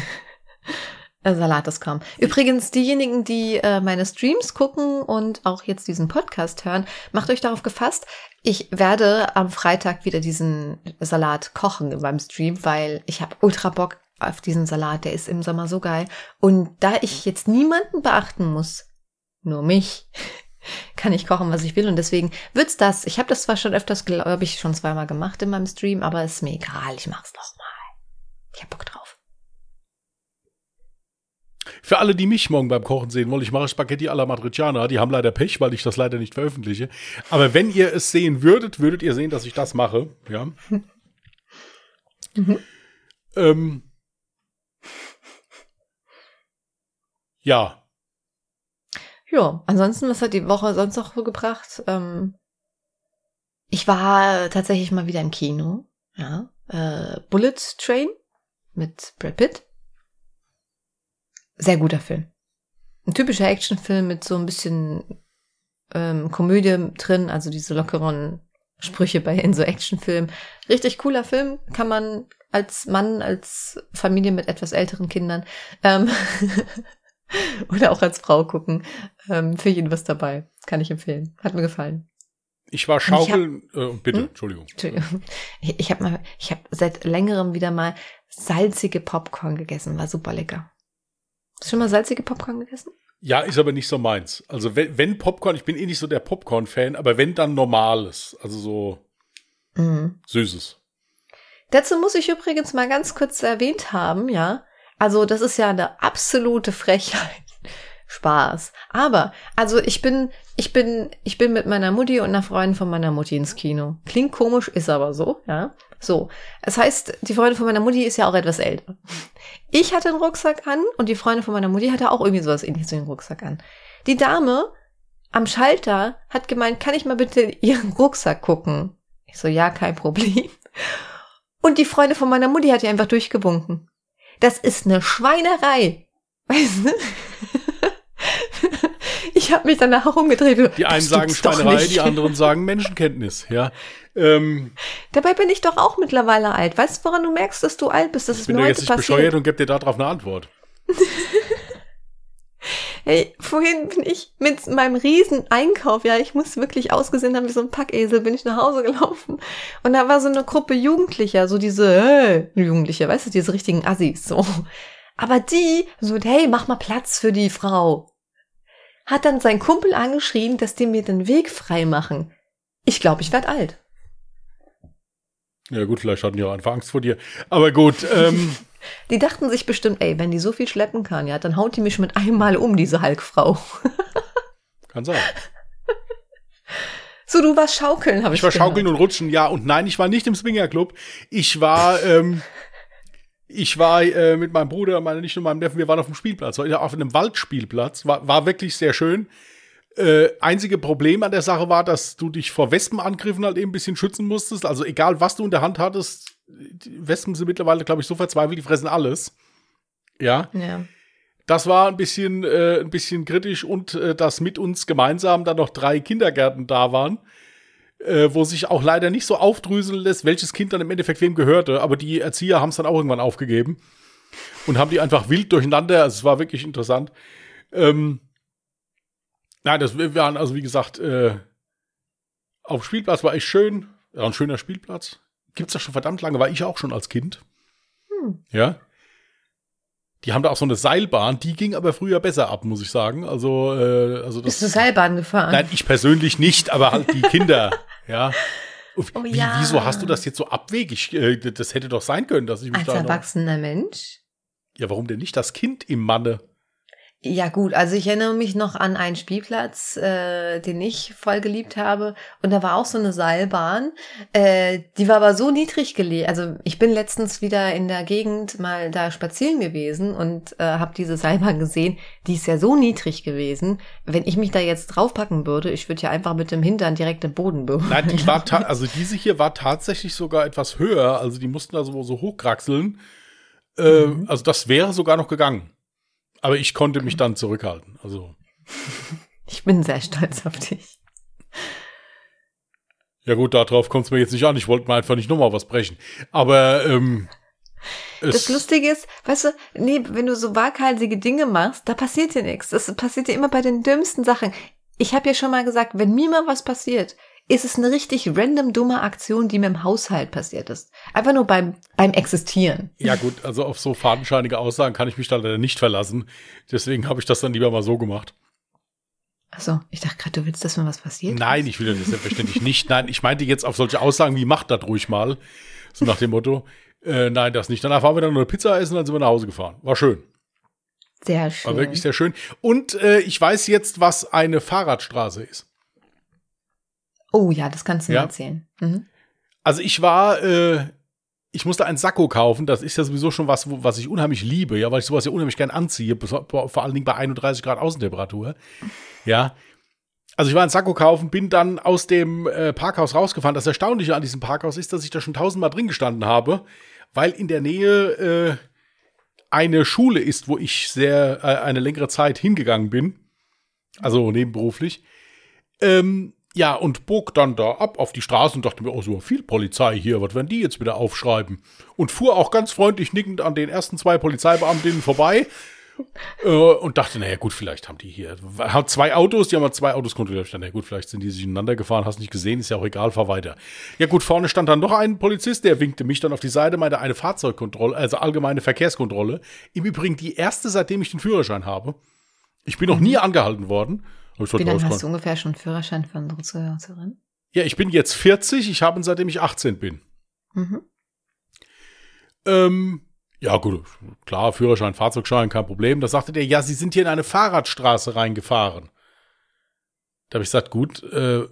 äh, [LAUGHS] Salates kommen. Übrigens, diejenigen, die äh, meine Streams gucken und auch jetzt diesen Podcast hören, macht euch darauf gefasst, ich werde am Freitag wieder diesen Salat kochen beim Stream, weil ich habe ultra Bock auf diesen Salat. Der ist im Sommer so geil. Und da ich jetzt niemanden beachten muss, nur mich, [LAUGHS] kann ich kochen, was ich will. Und deswegen wird's das. Ich habe das zwar schon öfters, glaube ich, schon zweimal gemacht in meinem Stream, aber ist mir egal. Ich mach's noch mal. Ich hab Bock drauf. Für alle, die mich morgen beim Kochen sehen wollen, ich mache Spaghetti alla Matriciana. Die haben leider Pech, weil ich das leider nicht veröffentliche. Aber wenn ihr es sehen würdet, würdet ihr sehen, dass ich das mache. Ja. Mhm. [LAUGHS] Ähm. Ja. Ja, ansonsten, was hat die Woche sonst noch so gebracht? Ähm, ich war tatsächlich mal wieder im Kino. Ja. äh, Bullet Train mit Brad Pitt. Sehr guter Film. Ein typischer Actionfilm mit so ein bisschen ähm, Komödie drin, also diese lockeren Sprüche bei in so Actionfilmen. Richtig cooler Film, kann man als Mann, als Familie mit etwas älteren Kindern ähm, [LAUGHS] [LAUGHS] oder auch als Frau gucken. Ähm, für jeden was dabei. Kann ich empfehlen. Hat mir gefallen. Ich war schaukeln. Hab, äh, bitte, hm? Entschuldigung. Entschuldigung. [LAUGHS] Ich, ich habe mal, ich habe seit längerem wieder mal salzige Popcorn gegessen. War super lecker. Hast du schon mal salzige Popcorn gegessen? Ja, ist aber nicht so meins. Also wenn, wenn Popcorn, ich bin eh nicht so der Popcorn-Fan, aber wenn dann normales, also so mhm. süßes. Dazu muss ich übrigens mal ganz kurz erwähnt haben, ja. Also das ist ja eine absolute Frechheit. [LAUGHS] Spaß. Aber, also ich bin, ich bin, ich bin mit meiner Mutti und einer Freundin von meiner Mutti ins Kino. Klingt komisch, ist aber so, ja. So. Es heißt, die Freundin von meiner Mutti ist ja auch etwas älter. Ich hatte einen Rucksack an und die Freundin von meiner Mutti hatte auch irgendwie sowas ähnliches einen Rucksack an. Die Dame am Schalter hat gemeint, kann ich mal bitte ihren Rucksack gucken? Ich so, ja, kein Problem. Und die Freundin von meiner Mutti hat ihr einfach durchgewunken. Das ist eine Schweinerei. Weißt du? [LAUGHS] ich habe mich danach umgedreht. Die einen sagen Schweinerei, die anderen sagen Menschenkenntnis, ja. Ähm, Dabei bin ich doch auch mittlerweile alt. Weißt du, woran du merkst, dass du alt bist? Das ist mir heute jetzt nicht passiert. bescheuert und gebe dir darauf eine Antwort. [LAUGHS] Hey, vorhin bin ich mit meinem riesen Einkauf, ja, ich muss wirklich ausgesehen haben wie so ein Packesel, bin ich nach Hause gelaufen. Und da war so eine Gruppe Jugendlicher, so diese äh, Jugendliche, weißt du, diese richtigen Assis, so. Aber die, so, hey, mach mal Platz für die Frau. Hat dann sein Kumpel angeschrien, dass die mir den Weg frei machen. Ich glaube, ich werd alt. Ja gut, vielleicht hatten die auch einfach Angst vor dir. Aber gut, ähm. [LAUGHS] Die dachten sich bestimmt, ey, wenn die so viel schleppen kann, ja, dann haut die mich mit einmal um, diese Hulkfrau. Kann sein. So, du warst schaukeln, habe ich Ich war gehört. schaukeln und rutschen, ja. Und nein, ich war nicht im Swingerclub. Ich war, ähm, ich war äh, mit meinem Bruder, meine nicht nur meinem Neffen, wir waren auf dem Spielplatz, auf einem Waldspielplatz. War, war wirklich sehr schön. Äh, einzige Problem an der Sache war, dass du dich vor Wespenangriffen halt eben ein bisschen schützen musstest. Also egal, was du in der Hand hattest, Wespen sind mittlerweile, glaube ich, so verzweifelt, die fressen alles. Ja. Ja. Das war ein bisschen, äh, ein bisschen kritisch und äh, dass mit uns gemeinsam dann noch drei Kindergärten da waren, äh, wo sich auch leider nicht so aufdröseln lässt, welches Kind dann im Endeffekt wem gehörte. Aber die Erzieher haben es dann auch irgendwann aufgegeben und haben die einfach wild durcheinander. Also es war wirklich interessant. Ähm, Nein, das wir waren also wie gesagt äh, auf Spielplatz war echt schön, ja, ein schöner Spielplatz. Gibt's das schon verdammt lange, war ich auch schon als Kind. Hm. Ja. Die haben da auch so eine Seilbahn, die ging aber früher besser ab, muss ich sagen. Also, äh, also das. Bist du Seilbahn gefahren? Nein, ich persönlich nicht, aber halt die Kinder, [LAUGHS] ja. Oh, Wie, ja. Wieso hast du das jetzt so abwegig? Äh, das hätte doch sein können, dass ich mich Als da. Als erwachsener Mensch? Ja, warum denn nicht? Das Kind im Manne. Ja gut, also ich erinnere mich noch an einen Spielplatz, äh, den ich voll geliebt habe. Und da war auch so eine Seilbahn. Äh, die war aber so niedrig gelegt. Also ich bin letztens wieder in der Gegend mal da spazieren gewesen und äh, habe diese Seilbahn gesehen. Die ist ja so niedrig gewesen. Wenn ich mich da jetzt draufpacken würde, ich würde ja einfach mit dem Hintern direkt den Boden berühren. Nein, die [LAUGHS] war also diese hier war tatsächlich sogar etwas höher. Also die mussten da so, so hochkraxeln. Äh, mhm. Also das wäre sogar noch gegangen. Aber ich konnte mich dann zurückhalten. Also. Ich bin sehr stolz auf dich. Ja gut, darauf kommt es mir jetzt nicht an. Ich wollte mir einfach nicht nochmal was brechen. Aber ähm, das Lustige ist, weißt du, nee, wenn du so waghalsige Dinge machst, da passiert dir nichts. Das passiert dir immer bei den dümmsten Sachen. Ich habe ja schon mal gesagt, wenn mir mal was passiert, ist es eine richtig random dumme Aktion, die mir im Haushalt passiert ist. Einfach nur beim, beim Existieren. Ja gut, also auf so fadenscheinige Aussagen kann ich mich da leider nicht verlassen. Deswegen habe ich das dann lieber mal so gemacht. Achso, ich dachte gerade, du willst, dass mir was passiert. Nein, ich will das selbstverständlich nicht. Nein, ich meinte jetzt auf solche Aussagen wie macht das ruhig mal. So nach dem Motto. Äh, nein, das nicht. Danach waren wir dann nur eine Pizza essen, dann sind wir nach Hause gefahren. War schön. Sehr schön. War wirklich sehr schön. Und äh, ich weiß jetzt, was eine Fahrradstraße ist. Oh ja, das kannst du ja. mir erzählen. Mhm. Also ich war, äh, ich musste ein Sakko kaufen. Das ist ja sowieso schon was, was ich unheimlich liebe, ja, weil ich sowas ja unheimlich gern anziehe, vor allen Dingen bei 31 Grad Außentemperatur. Ja. also ich war in Sakko kaufen, bin dann aus dem äh, Parkhaus rausgefahren. Das Erstaunliche an diesem Parkhaus ist, dass ich da schon tausendmal drin gestanden habe, weil in der Nähe äh, eine Schule ist, wo ich sehr äh, eine längere Zeit hingegangen bin. Also nebenberuflich. Ähm, ja, und bog dann da ab auf die Straße und dachte mir, oh, so viel Polizei hier, was werden die jetzt wieder aufschreiben? Und fuhr auch ganz freundlich nickend an den ersten zwei Polizeibeamtinnen vorbei [LAUGHS] äh, und dachte, naja, gut, vielleicht haben die hier haben zwei Autos, die haben mal zwei Autos kontrolliert. Ich dachte, naja, gut, vielleicht sind die sich ineinander gefahren, hast nicht gesehen, ist ja auch egal, fahr weiter. Ja, gut, vorne stand dann noch ein Polizist, der winkte mich dann auf die Seite, meinte eine Fahrzeugkontrolle, also allgemeine Verkehrskontrolle. Im Übrigen die erste, seitdem ich den Führerschein habe. Ich bin noch nie angehalten worden. Wie lange hast du ungefähr schon Führerschein für unsere Zuhörerin? Ja, ich bin jetzt 40, ich habe ihn seitdem ich 18 bin. Mhm. Ähm, ja, gut, klar, Führerschein, Fahrzeugschein, kein Problem. Da sagte der, ja, Sie sind hier in eine Fahrradstraße reingefahren. Da habe ich gesagt, gut, äh,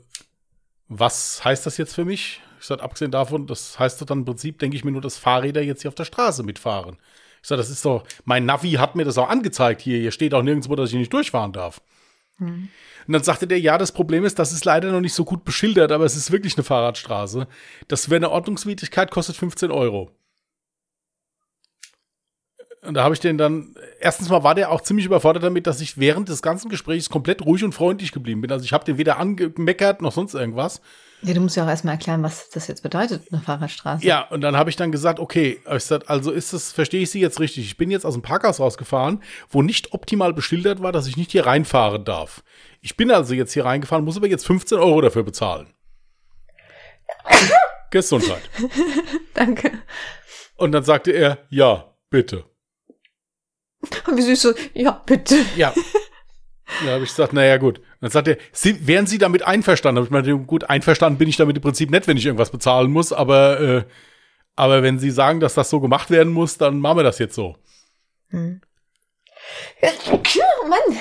was heißt das jetzt für mich? Ich sagte, abgesehen davon, das heißt doch dann im Prinzip, denke ich mir nur, dass Fahrräder jetzt hier auf der Straße mitfahren. Ich sage, das ist doch, mein Navi hat mir das auch angezeigt hier. Hier steht auch nirgendwo, dass ich nicht durchfahren darf. Mhm. Und dann sagte der, ja, das Problem ist, das ist leider noch nicht so gut beschildert, aber es ist wirklich eine Fahrradstraße. Das wäre eine Ordnungswidrigkeit, kostet 15 Euro. Und da habe ich den dann, erstens mal war der auch ziemlich überfordert damit, dass ich während des ganzen Gesprächs komplett ruhig und freundlich geblieben bin. Also ich habe den weder angemeckert noch sonst irgendwas. Ja, du musst ja auch erstmal erklären, was das jetzt bedeutet, eine Fahrradstraße. Ja, und dann habe ich dann gesagt, okay, gesagt, also ist das, verstehe ich Sie jetzt richtig? Ich bin jetzt aus dem Parkhaus rausgefahren, wo nicht optimal beschildert war, dass ich nicht hier reinfahren darf. Ich bin also jetzt hier reingefahren, muss aber jetzt 15 Euro dafür bezahlen. [LAUGHS] Gesundheit. Danke. Und dann sagte er, ja, bitte. Und wie süß so, ja, bitte. Ja. [LAUGHS] Da habe ich gesagt, naja, gut. dann sagt er, Sie, wären Sie damit einverstanden? Hab ich meine, gut, einverstanden bin ich damit im Prinzip nicht, wenn ich irgendwas bezahlen muss, aber, äh, aber wenn Sie sagen, dass das so gemacht werden muss, dann machen wir das jetzt so. Hm. Mann.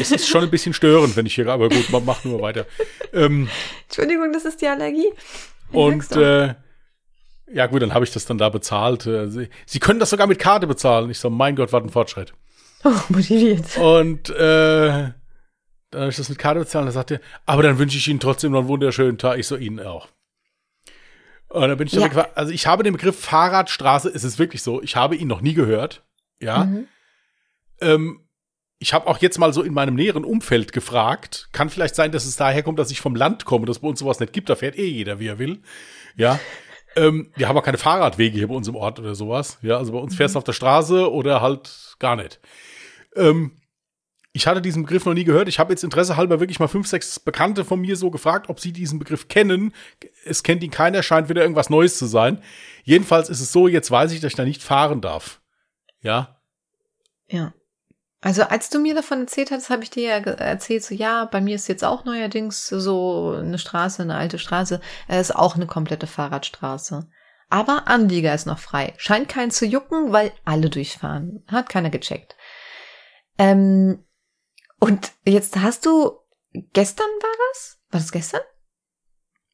Es ist schon ein bisschen störend, wenn ich hier, aber gut, mach nur weiter. Ähm, Entschuldigung, das ist die Allergie. Ich und äh, ja gut, dann habe ich das dann da bezahlt. Äh, Sie, können das sogar mit Karte bezahlen. Ich so, mein Gott, was ein Fortschritt. Oh, motiviert. Und äh, dann habe ich das mit Karte bezahlt und er sagte, aber dann wünsche ich Ihnen trotzdem noch einen wunderschönen Tag. Ich so, Ihnen auch. Und dann bin ich ja. dann, also ich habe den Begriff Fahrradstraße, es ist wirklich so, ich habe ihn noch nie gehört. Ja. Mhm. Ähm, ich habe auch jetzt mal so in meinem näheren Umfeld gefragt. Kann vielleicht sein, dass es daher kommt, dass ich vom Land komme, dass bei uns sowas nicht gibt. Da fährt eh jeder, wie er will. Ja. Ähm, wir haben auch keine Fahrradwege hier bei uns im Ort oder sowas. Ja, also bei uns fährst du mhm. auf der Straße oder halt gar nicht. Ähm, ich hatte diesen Begriff noch nie gehört. Ich habe jetzt Interesse halber wirklich mal fünf, sechs Bekannte von mir so gefragt, ob sie diesen Begriff kennen. Es kennt ihn keiner, scheint wieder irgendwas Neues zu sein. Jedenfalls ist es so, jetzt weiß ich, dass ich da nicht fahren darf. Ja. Ja. Also als du mir davon erzählt hast, habe ich dir ja erzählt, so ja, bei mir ist jetzt auch neuerdings so eine Straße, eine alte Straße, es ist auch eine komplette Fahrradstraße. Aber Anlieger ist noch frei. Scheint keinen zu jucken, weil alle durchfahren. Hat keiner gecheckt. Ähm, und jetzt hast du, gestern war das? War das gestern?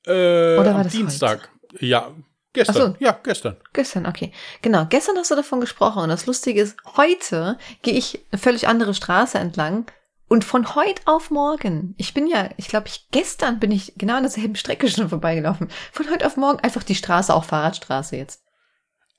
Äh, Oder war das Dienstag? Heute? Ja, Gestern, so. ja, gestern. Gestern, okay. Genau, gestern hast du davon gesprochen und das Lustige ist, heute gehe ich eine völlig andere Straße entlang und von heute auf morgen, ich bin ja, ich glaube, ich gestern bin ich genau an derselben Strecke schon vorbeigelaufen. Von heute auf morgen einfach die Straße, auch Fahrradstraße jetzt.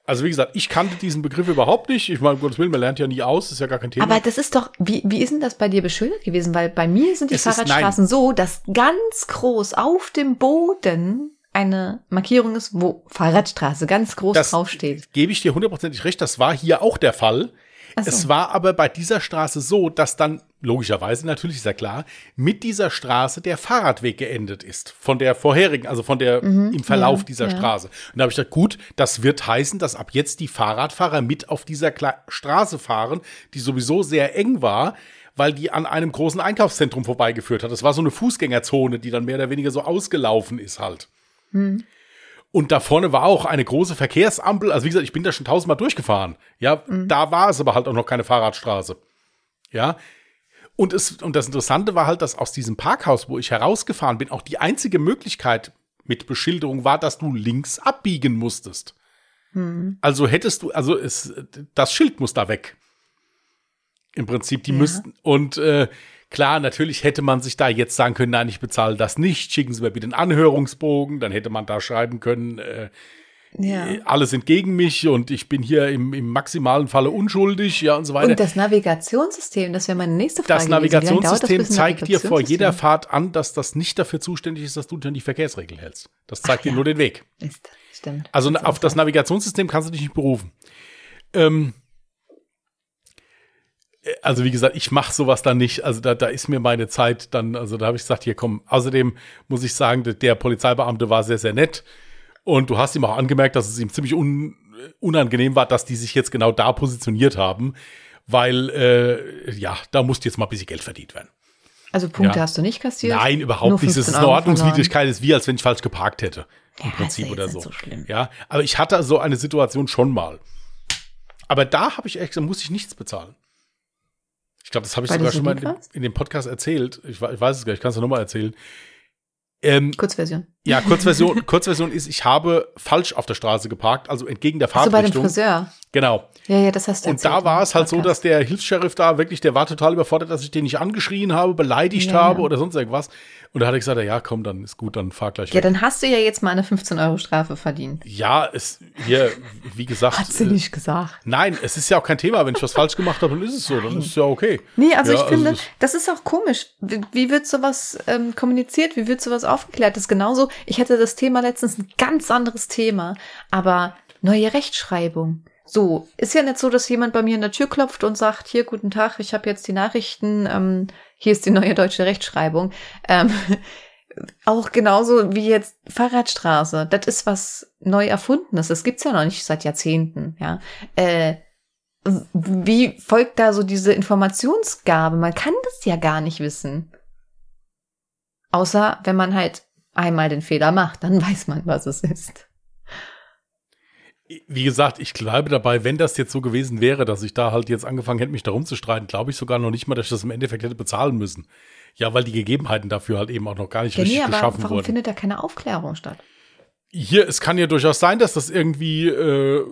Also wie gesagt, ich kannte diesen Begriff überhaupt nicht. Ich meine, Gottes Willen, man lernt ja nie aus, ist ja gar kein Thema. Aber das ist doch, wie, wie ist denn das bei dir beschildert gewesen? Weil bei mir sind die es Fahrradstraßen ist, so, dass ganz groß auf dem Boden eine Markierung ist, wo Fahrradstraße ganz groß das draufsteht. Gebe ich dir hundertprozentig recht, das war hier auch der Fall. So. Es war aber bei dieser Straße so, dass dann, logischerweise natürlich ist ja klar, mit dieser Straße der Fahrradweg geendet ist. Von der vorherigen, also von der mhm, im Verlauf ja, dieser ja. Straße. Und da habe ich gedacht, gut, das wird heißen, dass ab jetzt die Fahrradfahrer mit auf dieser Kla Straße fahren, die sowieso sehr eng war weil die an einem großen Einkaufszentrum vorbeigeführt hat. Das war so eine Fußgängerzone, die dann mehr oder weniger so ausgelaufen ist halt. Mhm. Und da vorne war auch eine große Verkehrsampel. Also wie gesagt, ich bin da schon tausendmal durchgefahren. Ja, mhm. da war es aber halt auch noch keine Fahrradstraße. Ja. Und, es, und das Interessante war halt, dass aus diesem Parkhaus, wo ich herausgefahren bin, auch die einzige Möglichkeit mit Beschilderung war, dass du links abbiegen musstest. Mhm. Also hättest du, also es, das Schild muss da weg. Im Prinzip, die ja. müssten. Und äh, Klar, natürlich hätte man sich da jetzt sagen können, nein, ich bezahle das nicht, schicken Sie mir bitte einen Anhörungsbogen, dann hätte man da schreiben können, äh, Ja. alle sind gegen mich und ich bin hier im, im maximalen Falle unschuldig, ja und so weiter. Und das Navigationssystem, das wäre meine nächste Frage. das das, Navigationssystem ein zeigt dir vor jeder Fahrt an, dass das nicht dafür zuständig ist, dass du dich an die Verkehrsregeln hältst. Das zeigt dir ja. nur den Weg. Ist, stimmt. Also ist auf das. Navigationssystem kannst du dich nicht berufen. Ähm, äh, also wie gesagt, ich mache sowas dann nicht. Also da, da ist mir meine Zeit dann, also da habe ich gesagt, hier komm. Außerdem muss ich sagen, der, Polizeibeamte war sehr, sehr nett. Und du hast ihm auch angemerkt, dass es ihm ziemlich un, unangenehm war, dass die sich jetzt genau da positioniert haben. Weil, äh, ja, da musste jetzt mal ein bisschen Geld verdient werden. Also Punkte Ja. hast du nicht kassiert? Nein, überhaupt nicht. Das 15 ist eine Ordnungswidrigkeit, ist wie als wenn ich falsch geparkt hätte. Im Ja, Prinzip oder so. so. Ja, aber ich hatte so eine Situation schon mal. Aber da habe ich echt, da muss ich nichts bezahlen. Ich glaube, das habe ich du sogar so schon mal in in dem Podcast erzählt. Ich, ich weiß es gar nicht, ich kann es nochmal erzählen. Ähm, Kurzversion. Ja, Kurzversion, [LAUGHS] Kurzversion ist, ich habe falsch auf der Straße geparkt, also entgegen der Also bei dem Fahrtrichtung. Friseur. genau. Ja, ja, das hast du Und da war es halt so, dass der Hilfs-Sheriff da wirklich, der war total überfordert, dass ich den nicht angeschrien habe, beleidigt Ja, habe ja. oder sonst irgendwas. Und da hatte ich gesagt, ja, komm, dann ist gut, dann fahr gleich Ja, weg. dann hast du ja jetzt mal eine 15 Euro Strafe verdient. Ja, es, hier, wie gesagt. Hat sie äh, nicht gesagt. Nein, es ist ja auch kein Thema. Wenn ich was falsch gemacht habe, dann ist es so. Dann ist es ja okay. Nee, also Ja, ich finde, es- das ist auch komisch. Wie, wie wird sowas ähm, kommuniziert? Wie wird sowas aufgeklärt? Das ist genauso. Ich hatte das Thema letztens ein ganz anderes Thema, aber neue Rechtschreibung. So, ist ja nicht so, dass jemand bei mir an der Tür klopft und sagt, hier, guten Tag, ich habe jetzt die Nachrichten, ähm, hier ist die neue deutsche Rechtschreibung. Ähm, [LAUGHS] auch genauso wie jetzt Fahrradstraße. Das ist was neu erfundenes. Das gibt's ja noch nicht seit Jahrzehnten, ja. Äh, wie folgt da so diese Informationsgabe? Man kann das ja gar nicht wissen. Außer wenn man halt einmal den Fehler macht, dann weiß man, was es ist. Wie gesagt, ich bleibe dabei, wenn das jetzt so gewesen wäre, dass ich da halt jetzt angefangen hätte, mich darum zu streiten, glaube ich sogar noch nicht mal, dass ich das im Endeffekt hätte bezahlen müssen. Ja, weil die Gegebenheiten dafür halt eben auch noch gar nicht Ja, richtig nee, aber geschaffen warum wurden. findet da keine Aufklärung statt? Hier, es kann ja durchaus sein, dass das irgendwie äh,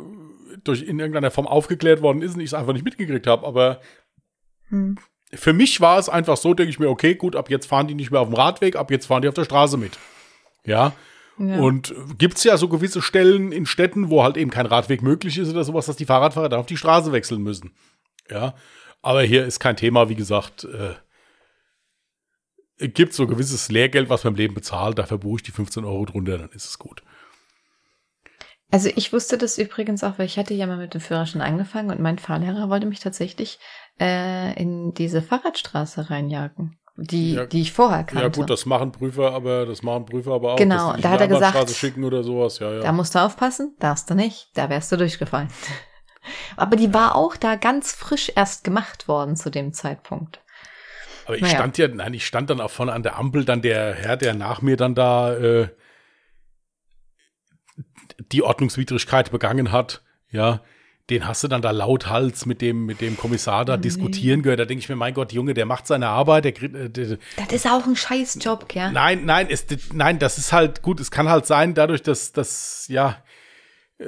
durch in irgendeiner Form aufgeklärt worden ist und ich es einfach nicht mitgekriegt habe, aber Hm. Für mich war es einfach so, denke ich mir, okay, gut, ab jetzt fahren die nicht mehr auf dem Radweg, ab jetzt fahren die auf der Straße mit. Ja. Ja. Und gibt's ja so gewisse Stellen in Städten, wo halt eben kein Radweg möglich ist oder sowas, dass die Fahrradfahrer dann auf die Straße wechseln müssen. Ja. Aber hier ist kein Thema, wie gesagt, äh, gibt so gewisses Lehrgeld, was man im Leben bezahlt, dafür buche ich die 15 Euro drunter, dann ist es gut. Also ich wusste das übrigens auch, weil ich hatte ja mal mit dem Führerschein angefangen und mein Fahrlehrer wollte mich tatsächlich äh, in diese Fahrradstraße reinjagen, die, Ja. die ich vorher kannte. Ja, gut, das machen Prüfer, aber das machen Prüfer aber auch. Genau, da hat er gesagt- schicken oder sowas, ja, ja. Da musst du aufpassen, darfst du nicht, da wärst du durchgefallen. [LAUGHS] Aber die war auch da ganz frisch erst gemacht worden zu dem Zeitpunkt. aber ich naja. stand ja, nein, ich stand dann auch vorne an der Ampel, dann der Herr, der nach mir dann da äh, die Ordnungswidrigkeit begangen hat, ja, den hast du dann da lauthals mit dem, mit dem Kommissar da Nee. diskutieren gehört. Da denke ich mir, mein Gott, Junge, der macht seine Arbeit, der, äh, der, Das ist auch ein Scheißjob, ja. Nein, nein, es, nein, das ist halt gut. Es kann halt sein, dadurch, dass, dass ja, äh,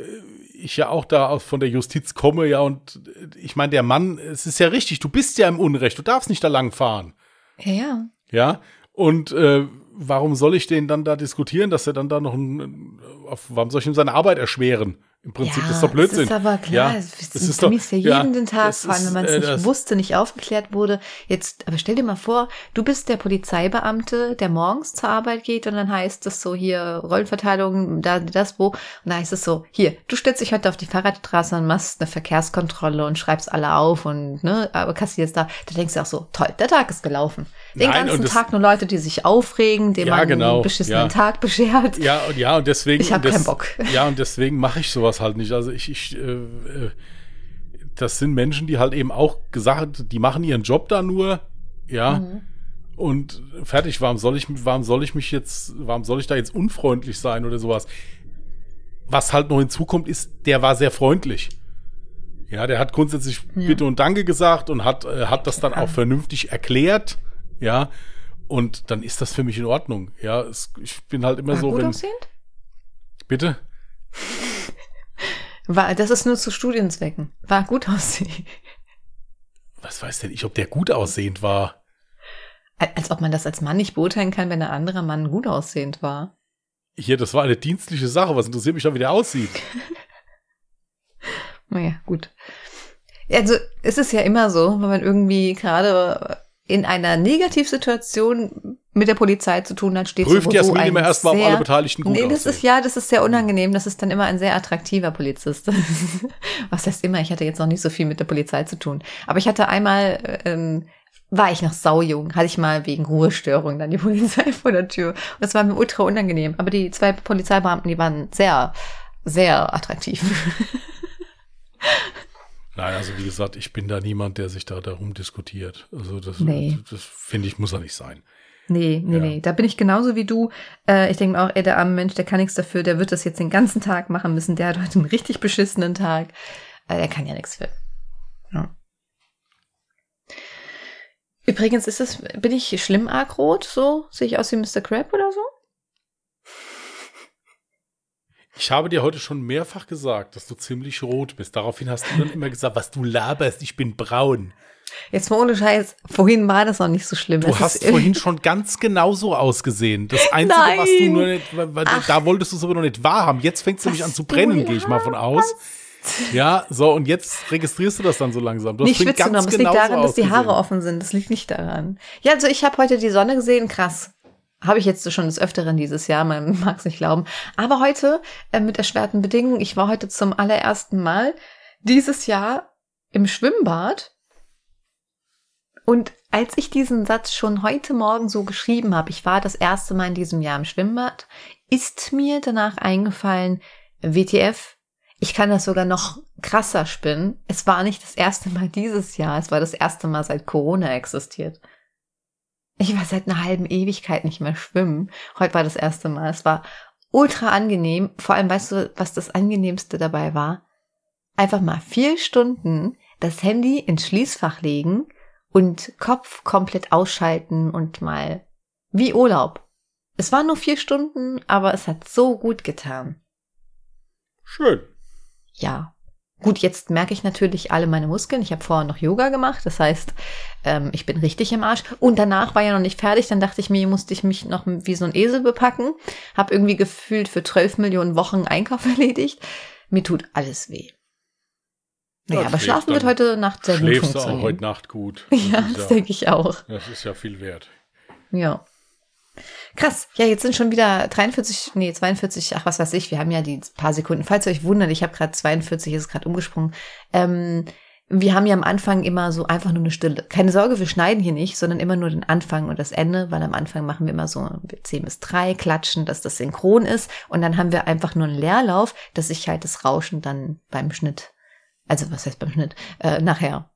ich ja auch da von der Justiz komme, ja, und äh, ich meine, der Mann, es ist ja richtig, du bist ja im Unrecht, du darfst nicht da lang fahren, Ja, ja. ja, und äh, warum soll ich den dann da diskutieren, dass er dann da noch ein, auf, warum soll ich ihm seine Arbeit erschweren? Im Prinzip ja, das ist doch Blödsinn. Das ist aber klar, Ja, das das ist doch- ja ja, jeden Tag, das vor allem, wenn man es äh, nicht das- wusste, nicht aufgeklärt wurde. Jetzt, aber stell dir mal vor, du bist der Polizeibeamte, der morgens zur Arbeit geht und dann heißt es so hier Rollenverteilung, da, das, wo. Und da heißt es so, hier, du stellst dich heute auf die Fahrradstraße und machst eine Verkehrskontrolle und schreibst alle auf und, ne, aber kassierst da. Da denkst du auch so, toll, der Tag ist gelaufen. Den Nein, ganzen Tag nur Leute, die sich aufregen, dem Ja, man genau, einen beschissenen ja. Tag beschert. Ja, und ja, und deswegen. Ich hab und das- keinen Bock. Ja, und deswegen mache ich sowas halt nicht. Also ich, ich, äh, äh, das sind Menschen, die halt eben auch gesagt, die machen ihren Job da nur, ja. Mhm. Und fertig, warum soll ich, warum soll ich mich jetzt, warum soll ich da jetzt unfreundlich sein oder sowas? Was halt noch hinzukommt, ist, der war sehr freundlich. Ja, der hat grundsätzlich Ja. Bitte und Danke gesagt und hat, äh, hat das dann auch vernünftig erklärt. Ja, und dann ist das für mich in Ordnung. Ja, es, ich bin halt immer War so, gut wenn. aussehend? Bitte? [LAUGHS] War, das ist nur zu Studienzwecken. War gut aussehen. Was weiß denn ich, ob der gut aussehend war? Als ob man das als Mann nicht beurteilen kann, wenn ein anderer Mann gut aussehend war. Hier, das war eine dienstliche Sache. Was interessiert mich da, wie der aussieht? [LAUGHS] naja, gut. Also, es ist ja immer so, wenn man irgendwie gerade in einer Negativsituation mit der Polizei zu tun hat, steht Prüft Jasmin immer erstmal, ob alle Beteiligten gut Nee, das aussehen. ist ja, das ist sehr unangenehm. Das ist dann immer ein sehr attraktiver Polizist. [LAUGHS] Was heißt immer? Ich hatte jetzt noch nicht so viel mit der Polizei zu tun. Aber ich hatte einmal, ähm, war ich noch saujung, hatte ich mal wegen Ruhestörung dann die [LAUGHS] Polizei vor der Tür. Und das war mir ultra unangenehm. Aber die zwei Polizeibeamten, die waren sehr, sehr attraktiv. [LAUGHS] Nein, also wie gesagt, ich bin da niemand, der sich da darum diskutiert. Also das, Nee. das finde ich, muss er nicht sein. Nee, nee, Ja. nee. Da bin ich genauso wie du. Äh, ich denke mir auch, ey, der arme Mensch, der kann nichts dafür, der wird das jetzt den ganzen Tag machen müssen. Der hat heute einen richtig beschissenen Tag. Äh, der kann ja nichts für. Ja. Übrigens ist es, bin ich schlimm arg rot? So? Sehe ich aus wie Mr. Crab oder so? Ich habe dir heute schon mehrfach gesagt, dass du ziemlich rot bist. Daraufhin hast du dann immer gesagt, was du laberst, ich bin braun. Jetzt mal ohne Scheiß, vorhin war das noch nicht so schlimm. Du Das hast vorhin schon ganz genau so ausgesehen. Das Einzige, was du Nein. nur nicht, weil- da wolltest du es aber noch nicht wahrhaben. Jetzt fängst du nämlich an zu brennen, gehe ich mal von aus. Ja, so, und jetzt registrierst du das dann so langsam. Du nicht schwitzen, aber es liegt daran, dass die Haare offen sind. Das liegt nicht daran. Ja, also ich habe heute die Sonne gesehen, krass. Habe ich jetzt schon des Öfteren dieses Jahr, man [LAUGHS] mag es nicht glauben. Aber heute, äh, mit erschwerten Bedingungen, ich war heute zum allerersten Mal dieses Jahr im Schwimmbad. Und als ich diesen Satz schon heute Morgen so geschrieben habe, ich war das erste Mal in diesem Jahr im Schwimmbad, ist mir danach eingefallen, WTF, ich kann das sogar noch krasser spinnen. Es war nicht das erste Mal dieses Jahr, es war das erste Mal seit Corona existiert. Ich war seit einer halben Ewigkeit nicht mehr schwimmen. Heute war das erste Mal. Es war ultra angenehm. Vor allem, weißt du, was das angenehmste dabei war? Einfach mal vier Stunden das Handy ins Schließfach legen und Kopf komplett ausschalten und mal wie Urlaub. Es waren nur vier Stunden, aber es hat so gut getan. Schön. Ja. Gut, jetzt merke ich natürlich alle meine Muskeln. Ich habe vorher noch Yoga gemacht. Das heißt, ähm, ich bin richtig im Arsch. Und danach war ja noch nicht fertig. Dann dachte ich mir, musste ich mich noch wie so ein Esel bepacken. Hab irgendwie gefühlt für 12 Millionen Wochen Einkauf [LAUGHS] erledigt. Mir tut alles weh. Naja, Ja, aber schläfst schlafen wird heute Nacht sehr gut Schläfst du auch funktionieren. heute Nacht gut. [LAUGHS] ja, das, ja, denke ich auch. das ist ja viel wert. Ja. Krass. Ja, jetzt sind schon wieder 43, nee, 42, ach was weiß ich, wir haben ja die paar Sekunden. Falls ihr euch wundert, ich habe gerade 42, ist gerade umgesprungen. Ähm, wir haben ja am Anfang immer so einfach nur eine Stille. Keine Sorge, wir schneiden hier nicht, sondern immer nur den Anfang und das Ende, weil am Anfang machen wir immer so 10 bis 3, klatschen, dass das synchron ist. Und dann haben wir einfach nur einen Leerlauf, dass ich halt das Rauschen dann beim Schnitt, also was heißt beim Schnitt, äh, nachher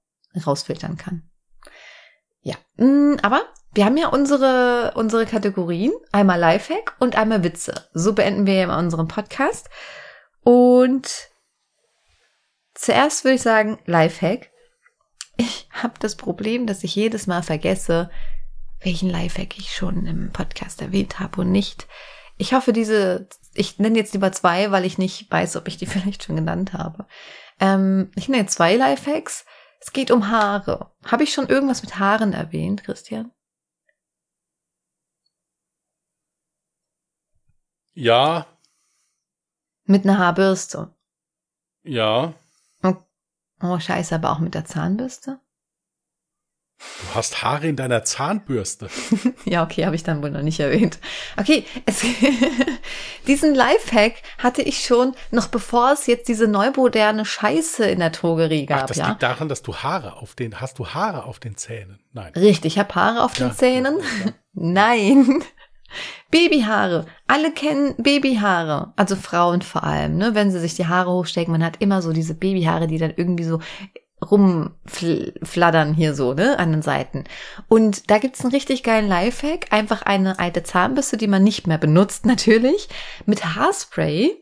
rausfiltern kann. Ja, mm, aber wir haben ja unsere, unsere Kategorien, einmal Lifehack und einmal Witze. So beenden wir ja immer unseren Podcast. Und zuerst würde ich sagen, Lifehack. Ich habe das Problem, dass ich jedes Mal vergesse, welchen Lifehack ich schon im Podcast erwähnt habe und nicht. Ich hoffe, diese, ich nenne jetzt lieber zwei, weil ich nicht weiß, ob ich die [LAUGHS] vielleicht schon genannt habe. Ähm, ich nenne zwei Lifehacks. Es geht um Haare. Habe ich schon irgendwas mit Haaren erwähnt, Christian? Ja, Mit einer Haarbürste. ja. Oh, scheiße, aber auch mit der Zahnbürste? Du hast Haare in deiner Zahnbürste. [LAUGHS] Ja, okay, habe ich dann wohl noch nicht erwähnt. Okay, es, [LAUGHS] diesen Lifehack hatte ich schon, noch bevor es jetzt diese neumoderne Scheiße in der Drogerie Ach, gab, das ja. liegt daran, dass du Haare auf den, hast du Haare auf den Zähnen? Nein. Richtig, ich habe Haare auf den Ja, Zähnen. ja, ja. [LAUGHS] Nein. Babyhaare. Alle kennen Babyhaare. Also Frauen vor allem, ne? Wenn sie sich die Haare hochstecken, man hat immer so diese Babyhaare, die dann irgendwie so rumflattern hier so, ne, an den Seiten. Und da gibt's einen richtig geilen Lifehack. Einfach eine alte Zahnbürste, die man nicht mehr benutzt, [LAUGHS] natürlich, mit Haarspray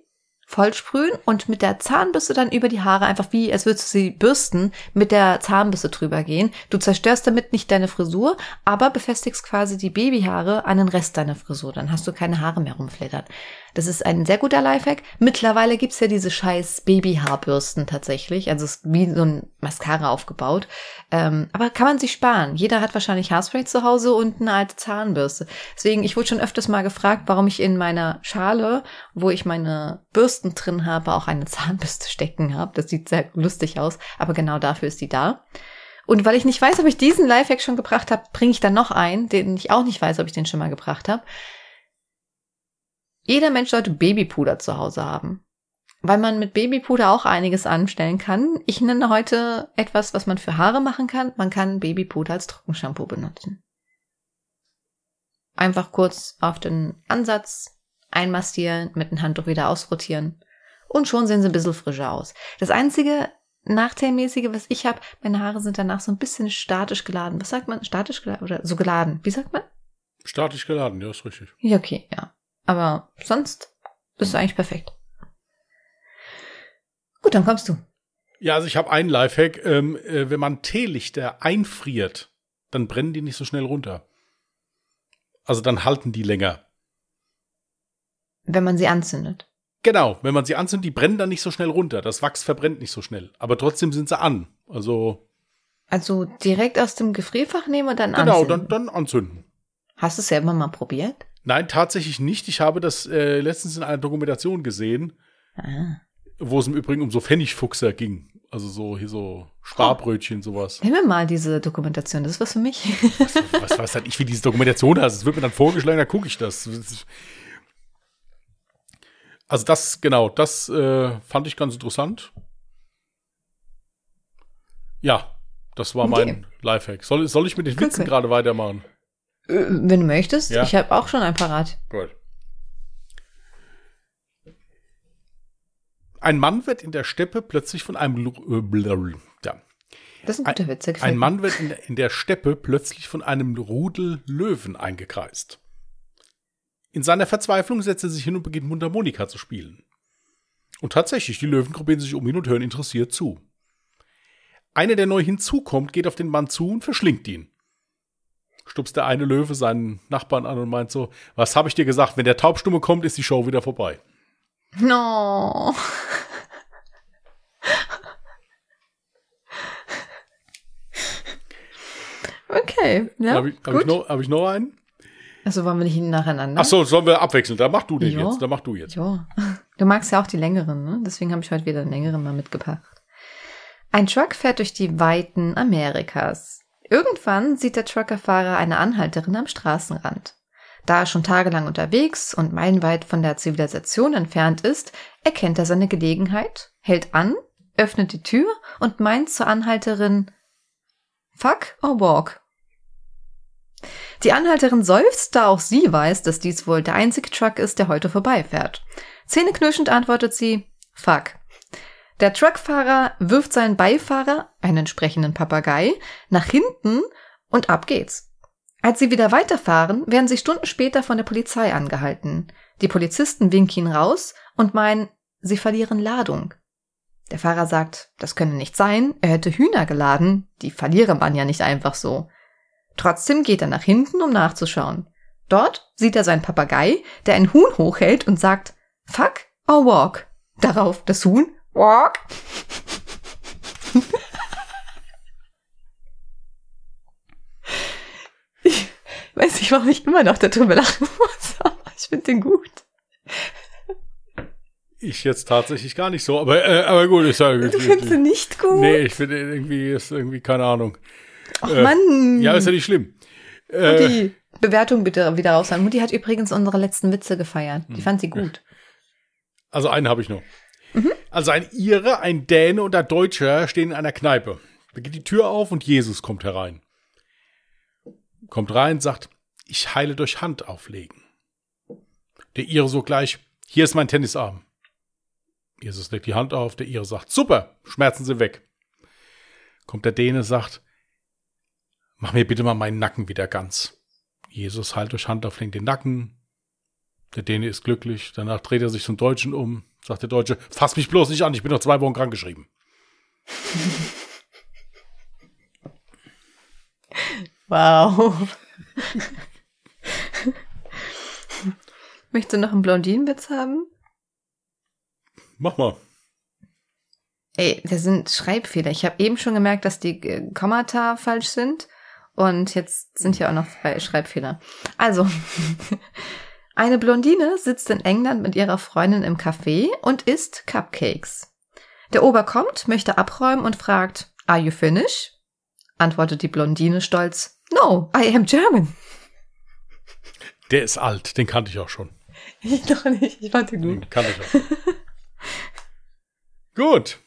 vollsprühen und mit der Zahnbürste dann über die Haare einfach wie, als würdest du sie bürsten, mit der Zahnbürste drüber gehen. Du zerstörst damit nicht deine Frisur, aber befestigst quasi die Babyhaare an den Rest deiner Frisur. Dann hast du keine Haare mehr rumflittern. Das ist ein sehr guter Lifehack. Mittlerweile gibt's ja diese scheiß Babyhaarbürsten tatsächlich. Also es ist wie so ein Mascara aufgebaut. Ähm, aber kann man sich sparen. Jeder hat wahrscheinlich Haarspray zu Hause und eine alte Zahnbürste. Deswegen, ich wurde schon öfters mal gefragt, warum ich in meiner Schale, wo ich meine Bürsten drin habe, auch eine [LAUGHS] Zahnbürste stecken habe. Das sieht sehr lustig aus. Aber genau dafür ist die da. Und weil ich nicht weiß, ob ich diesen Lifehack schon gebracht habe, bringe ich dann noch einen, den ich auch nicht weiß, ob ich den schon mal gebracht habe. Jeder Mensch sollte Babypuder zu Hause haben. Weil man mit Babypuder auch einiges anstellen kann. Ich nenne heute etwas, was man für Haare machen kann. Man kann Babypuder als Trockenshampoo benutzen. Einfach kurz auf den Ansatz einmastieren, mit dem Handtuch wieder ausrotieren. Und schon sehen sie ein bisschen frischer aus. Das einzige Nachteilmäßige, was ich habe, meine Haare sind danach so ein bisschen statisch geladen. Was sagt man? Statisch geladen oder so geladen? Wie sagt man? Statisch geladen, ja, ist richtig. Ja, okay, ja. Aber sonst ist es eigentlich perfekt. Gut, dann kommst du. Ja, also ich habe einen Lifehack. Ähm, äh, wenn man Teelichter einfriert, dann brennen die nicht so schnell runter. Also dann halten die länger. Wenn man sie anzündet. Genau, wenn man sie anzündet, die brennen dann nicht so schnell runter. Das Wachs verbrennt nicht so schnell. Aber trotzdem sind sie an. Also. Also direkt aus dem Gefrierfach nehmen und dann genau, anzünden. Genau, dann, dann anzünden. Hast du es selber mal probiert? Nein, tatsächlich nicht. Ich habe das äh, letztens in einer Dokumentation gesehen, Ah. wo es im Übrigen um so Pfennigfuchser ging. Also so hier so Sparbrötchen, sowas. Nimm mir mal diese Dokumentation, das ist was für mich. Was, was weiß halt ich, wie diese Dokumentation heißt. Es wird mir dann vorgeschlagen, da gucke ich das. Also das, genau, das äh, fand ich ganz interessant. Ja, das war Okay. mein Lifehack. Soll, soll ich mit den Witzen Okay. gerade weitermachen? Äh, Wenn du möchtest, Ja. ich habe auch schon ein parat. Gut. Ein Mann wird in der Steppe plötzlich von einem äh, ja. Das ist ein guter Witz. Ein. Mann wird in der, in der Steppe plötzlich von einem Rudel Löwen eingekreist. In seiner Verzweiflung setzt er sich hin und beginnt Mundharmonika zu spielen. Und tatsächlich, die Löwen gruppieren sich um ihn und hören interessiert zu. Einer, der neu hinzukommt, geht auf den Mann zu und verschlingt ihn. Stupst der eine Löwe seinen Nachbarn an und meint so, was habe ich dir gesagt, wenn der Taubstumme kommt, ist die Show wieder vorbei. No. Okay, ja, habe ich, hab ich, noch, hab ich noch einen? also wollen wir nicht nacheinander? Ach so, sollen wir abwechseln? Da mach du den Ja. jetzt. Da mach du jetzt. Ja. Du magst ja auch die längeren, ne? Deswegen habe ich heute wieder einen längeren mal mitgebracht. Ein Truck fährt durch die Weiten Amerikas. Irgendwann sieht der Truckerfahrer eine Anhalterin am Straßenrand. Da er schon tagelang unterwegs und meilenweit von der Zivilisation entfernt ist, erkennt er seine Gelegenheit, hält an, öffnet die Tür und meint zur Anhalterin Fuck or walk? Die Anhalterin seufzt, da auch sie weiß, dass dies wohl der einzige Truck ist, der heute vorbeifährt. Zähneknirschend antwortet sie, fuck. Der Truckfahrer wirft seinen Beifahrer, einen entsprechenden Papagei, nach hinten und ab geht's. Als sie wieder weiterfahren, werden sie Stunden später von der Polizei angehalten. Die Polizisten winken ihn raus und meinen, sie verlieren Ladung. Der Fahrer sagt, das könne nicht sein, er hätte Hühner geladen, die verliere man ja nicht einfach so. Trotzdem geht er nach hinten, um nachzuschauen. Dort sieht er seinen Papagei, der ein Huhn hochhält und sagt, fuck or walk. Darauf das Huhn, walk. ich weiß nicht, warum ich immer noch darüber lachen muss, aber ich finde den gut. Ich jetzt tatsächlich gar nicht so, aber, äh, aber gut, ich sage. Du findest ihn nicht gut? Nee, ich finde irgendwie, ist irgendwie, keine Ahnung. Ach äh, Mann. Ja, ist ja nicht schlimm. Äh, Mutti, Bewertung bitte wieder raushauen. Mutti hat übrigens unsere letzten Witze gefeiert. Die fand sie gut. also einen habe ich noch. Also ein Ire, ein Däne und ein Deutscher stehen in einer Kneipe. Da geht die Tür auf und Jesus kommt herein. Kommt rein, sagt, ich heile durch Hand auflegen. Der Ire so gleich, hier ist mein Tennisarm. Jesus legt die Hand auf, der Ire sagt, super, Schmerzen sind weg. Kommt der Däne, sagt, mach mir bitte mal meinen Nacken wieder ganz. Jesus heilt durch Hand auflegen den Nacken. Der Däne ist glücklich, danach dreht er sich zum Deutschen um, sagt der Deutsche. Fass mich bloß nicht an, ich bin noch zwei Wochen krankgeschrieben. [LAUGHS] Wow. [LAUGHS] Möchtest du noch einen Blondinenwitz haben? Mach mal. Ey, das sind Schreibfehler. Ich habe eben schon gemerkt, dass die äh, Kommata falsch sind. Und jetzt sind hier auch noch zwei Schreibfehler. Also, [LAUGHS] eine Blondine sitzt in England mit ihrer Freundin im Café und isst Cupcakes. Der Ober kommt, möchte abräumen und fragt, Are you finished? Antwortet die Blondine stolz, No, I am German. Der ist alt, den kannte ich auch schon. Ich [LAUGHS] doch nicht, ich fand den gut. Den kannte ich auch gut.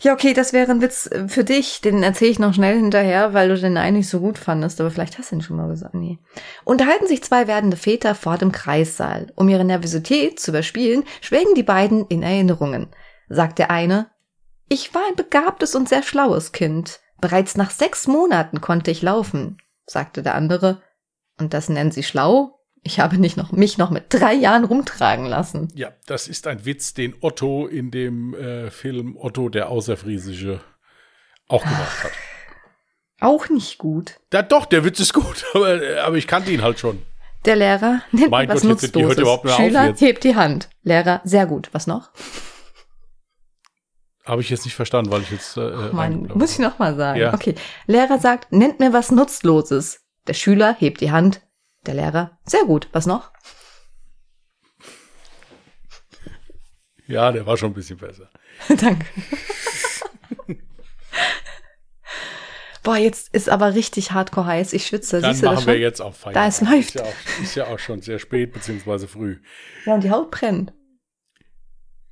Ja, okay, das wäre ein Witz äh, für dich. Den erzähle ich noch schnell hinterher, weil du den eigentlich so gut fandest. Aber vielleicht hast du ihn schon mal gesagt. Nee. Unterhalten sich zwei werdende Väter vor dem Kreissaal. Um ihre Nervosität zu überspielen, schwelgen die beiden in Erinnerungen. Sagt der eine, ich war ein begabtes und sehr schlaues Kind. Bereits nach sechs Monaten konnte ich laufen, sagte der andere. Und das nennen Sie schlau? Ich habe nicht noch, mich noch mit drei Jahren rumtragen lassen. Ja, das ist ein Witz, den Otto in dem äh, Film Otto der Außerfriesische auch gemacht hat. Auch nicht gut. Ja, doch, der Witz ist gut, [LAUGHS] aber, aber ich kannte ihn halt schon. Der Lehrer nimmt Mein was Gott, Nutzloses. Schüler hebt die Hand. Lehrer, sehr gut. Was noch? Habe ich jetzt nicht verstanden, weil ich jetzt. Äh, Mann, reingeblockt muss ich habe. noch mal sagen. Ja. Okay. Lehrer sagt, nennt mir was Nutzloses. Der Schüler hebt die Hand. Der Lehrer, sehr gut. Was noch? Ja, der war schon ein bisschen besser. [LAUGHS] Danke. Boah, jetzt ist aber richtig hardcore heiß. Ich schwitze. Dann Siehst du das machen wir jetzt auch Feierabend. Da es läuft. Ist ja, auch, ist ja auch schon sehr spät, beziehungsweise früh. Ja, und die Haut brennt.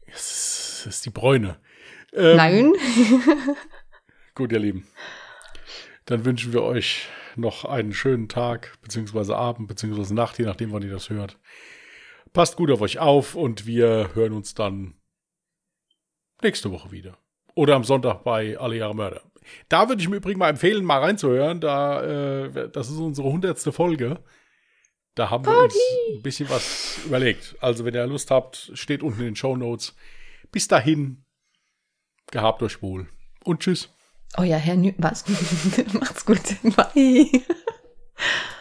Das ist, das ist die Bräune. Ähm, Nein. [LAUGHS] Gut, ihr Lieben. Dann wünschen wir euch noch einen schönen Tag, beziehungsweise Abend, beziehungsweise Nacht, je nachdem, wann ihr das hört. Passt gut auf euch auf und wir hören uns dann nächste Woche wieder. Oder am Sonntag bei Alle Jahre Mörder. Da würde ich im Übrigen mal empfehlen, mal reinzuhören. Da, äh, das ist unsere hundertste Folge. Da haben wir uns ein bisschen was überlegt. Also, wenn ihr Lust habt, steht unten in den Show Notes. Bis dahin, gehabt euch wohl. Und tschüss. Oh euer Herr Nü... Was? [LAUGHS] Macht's gut. Bye.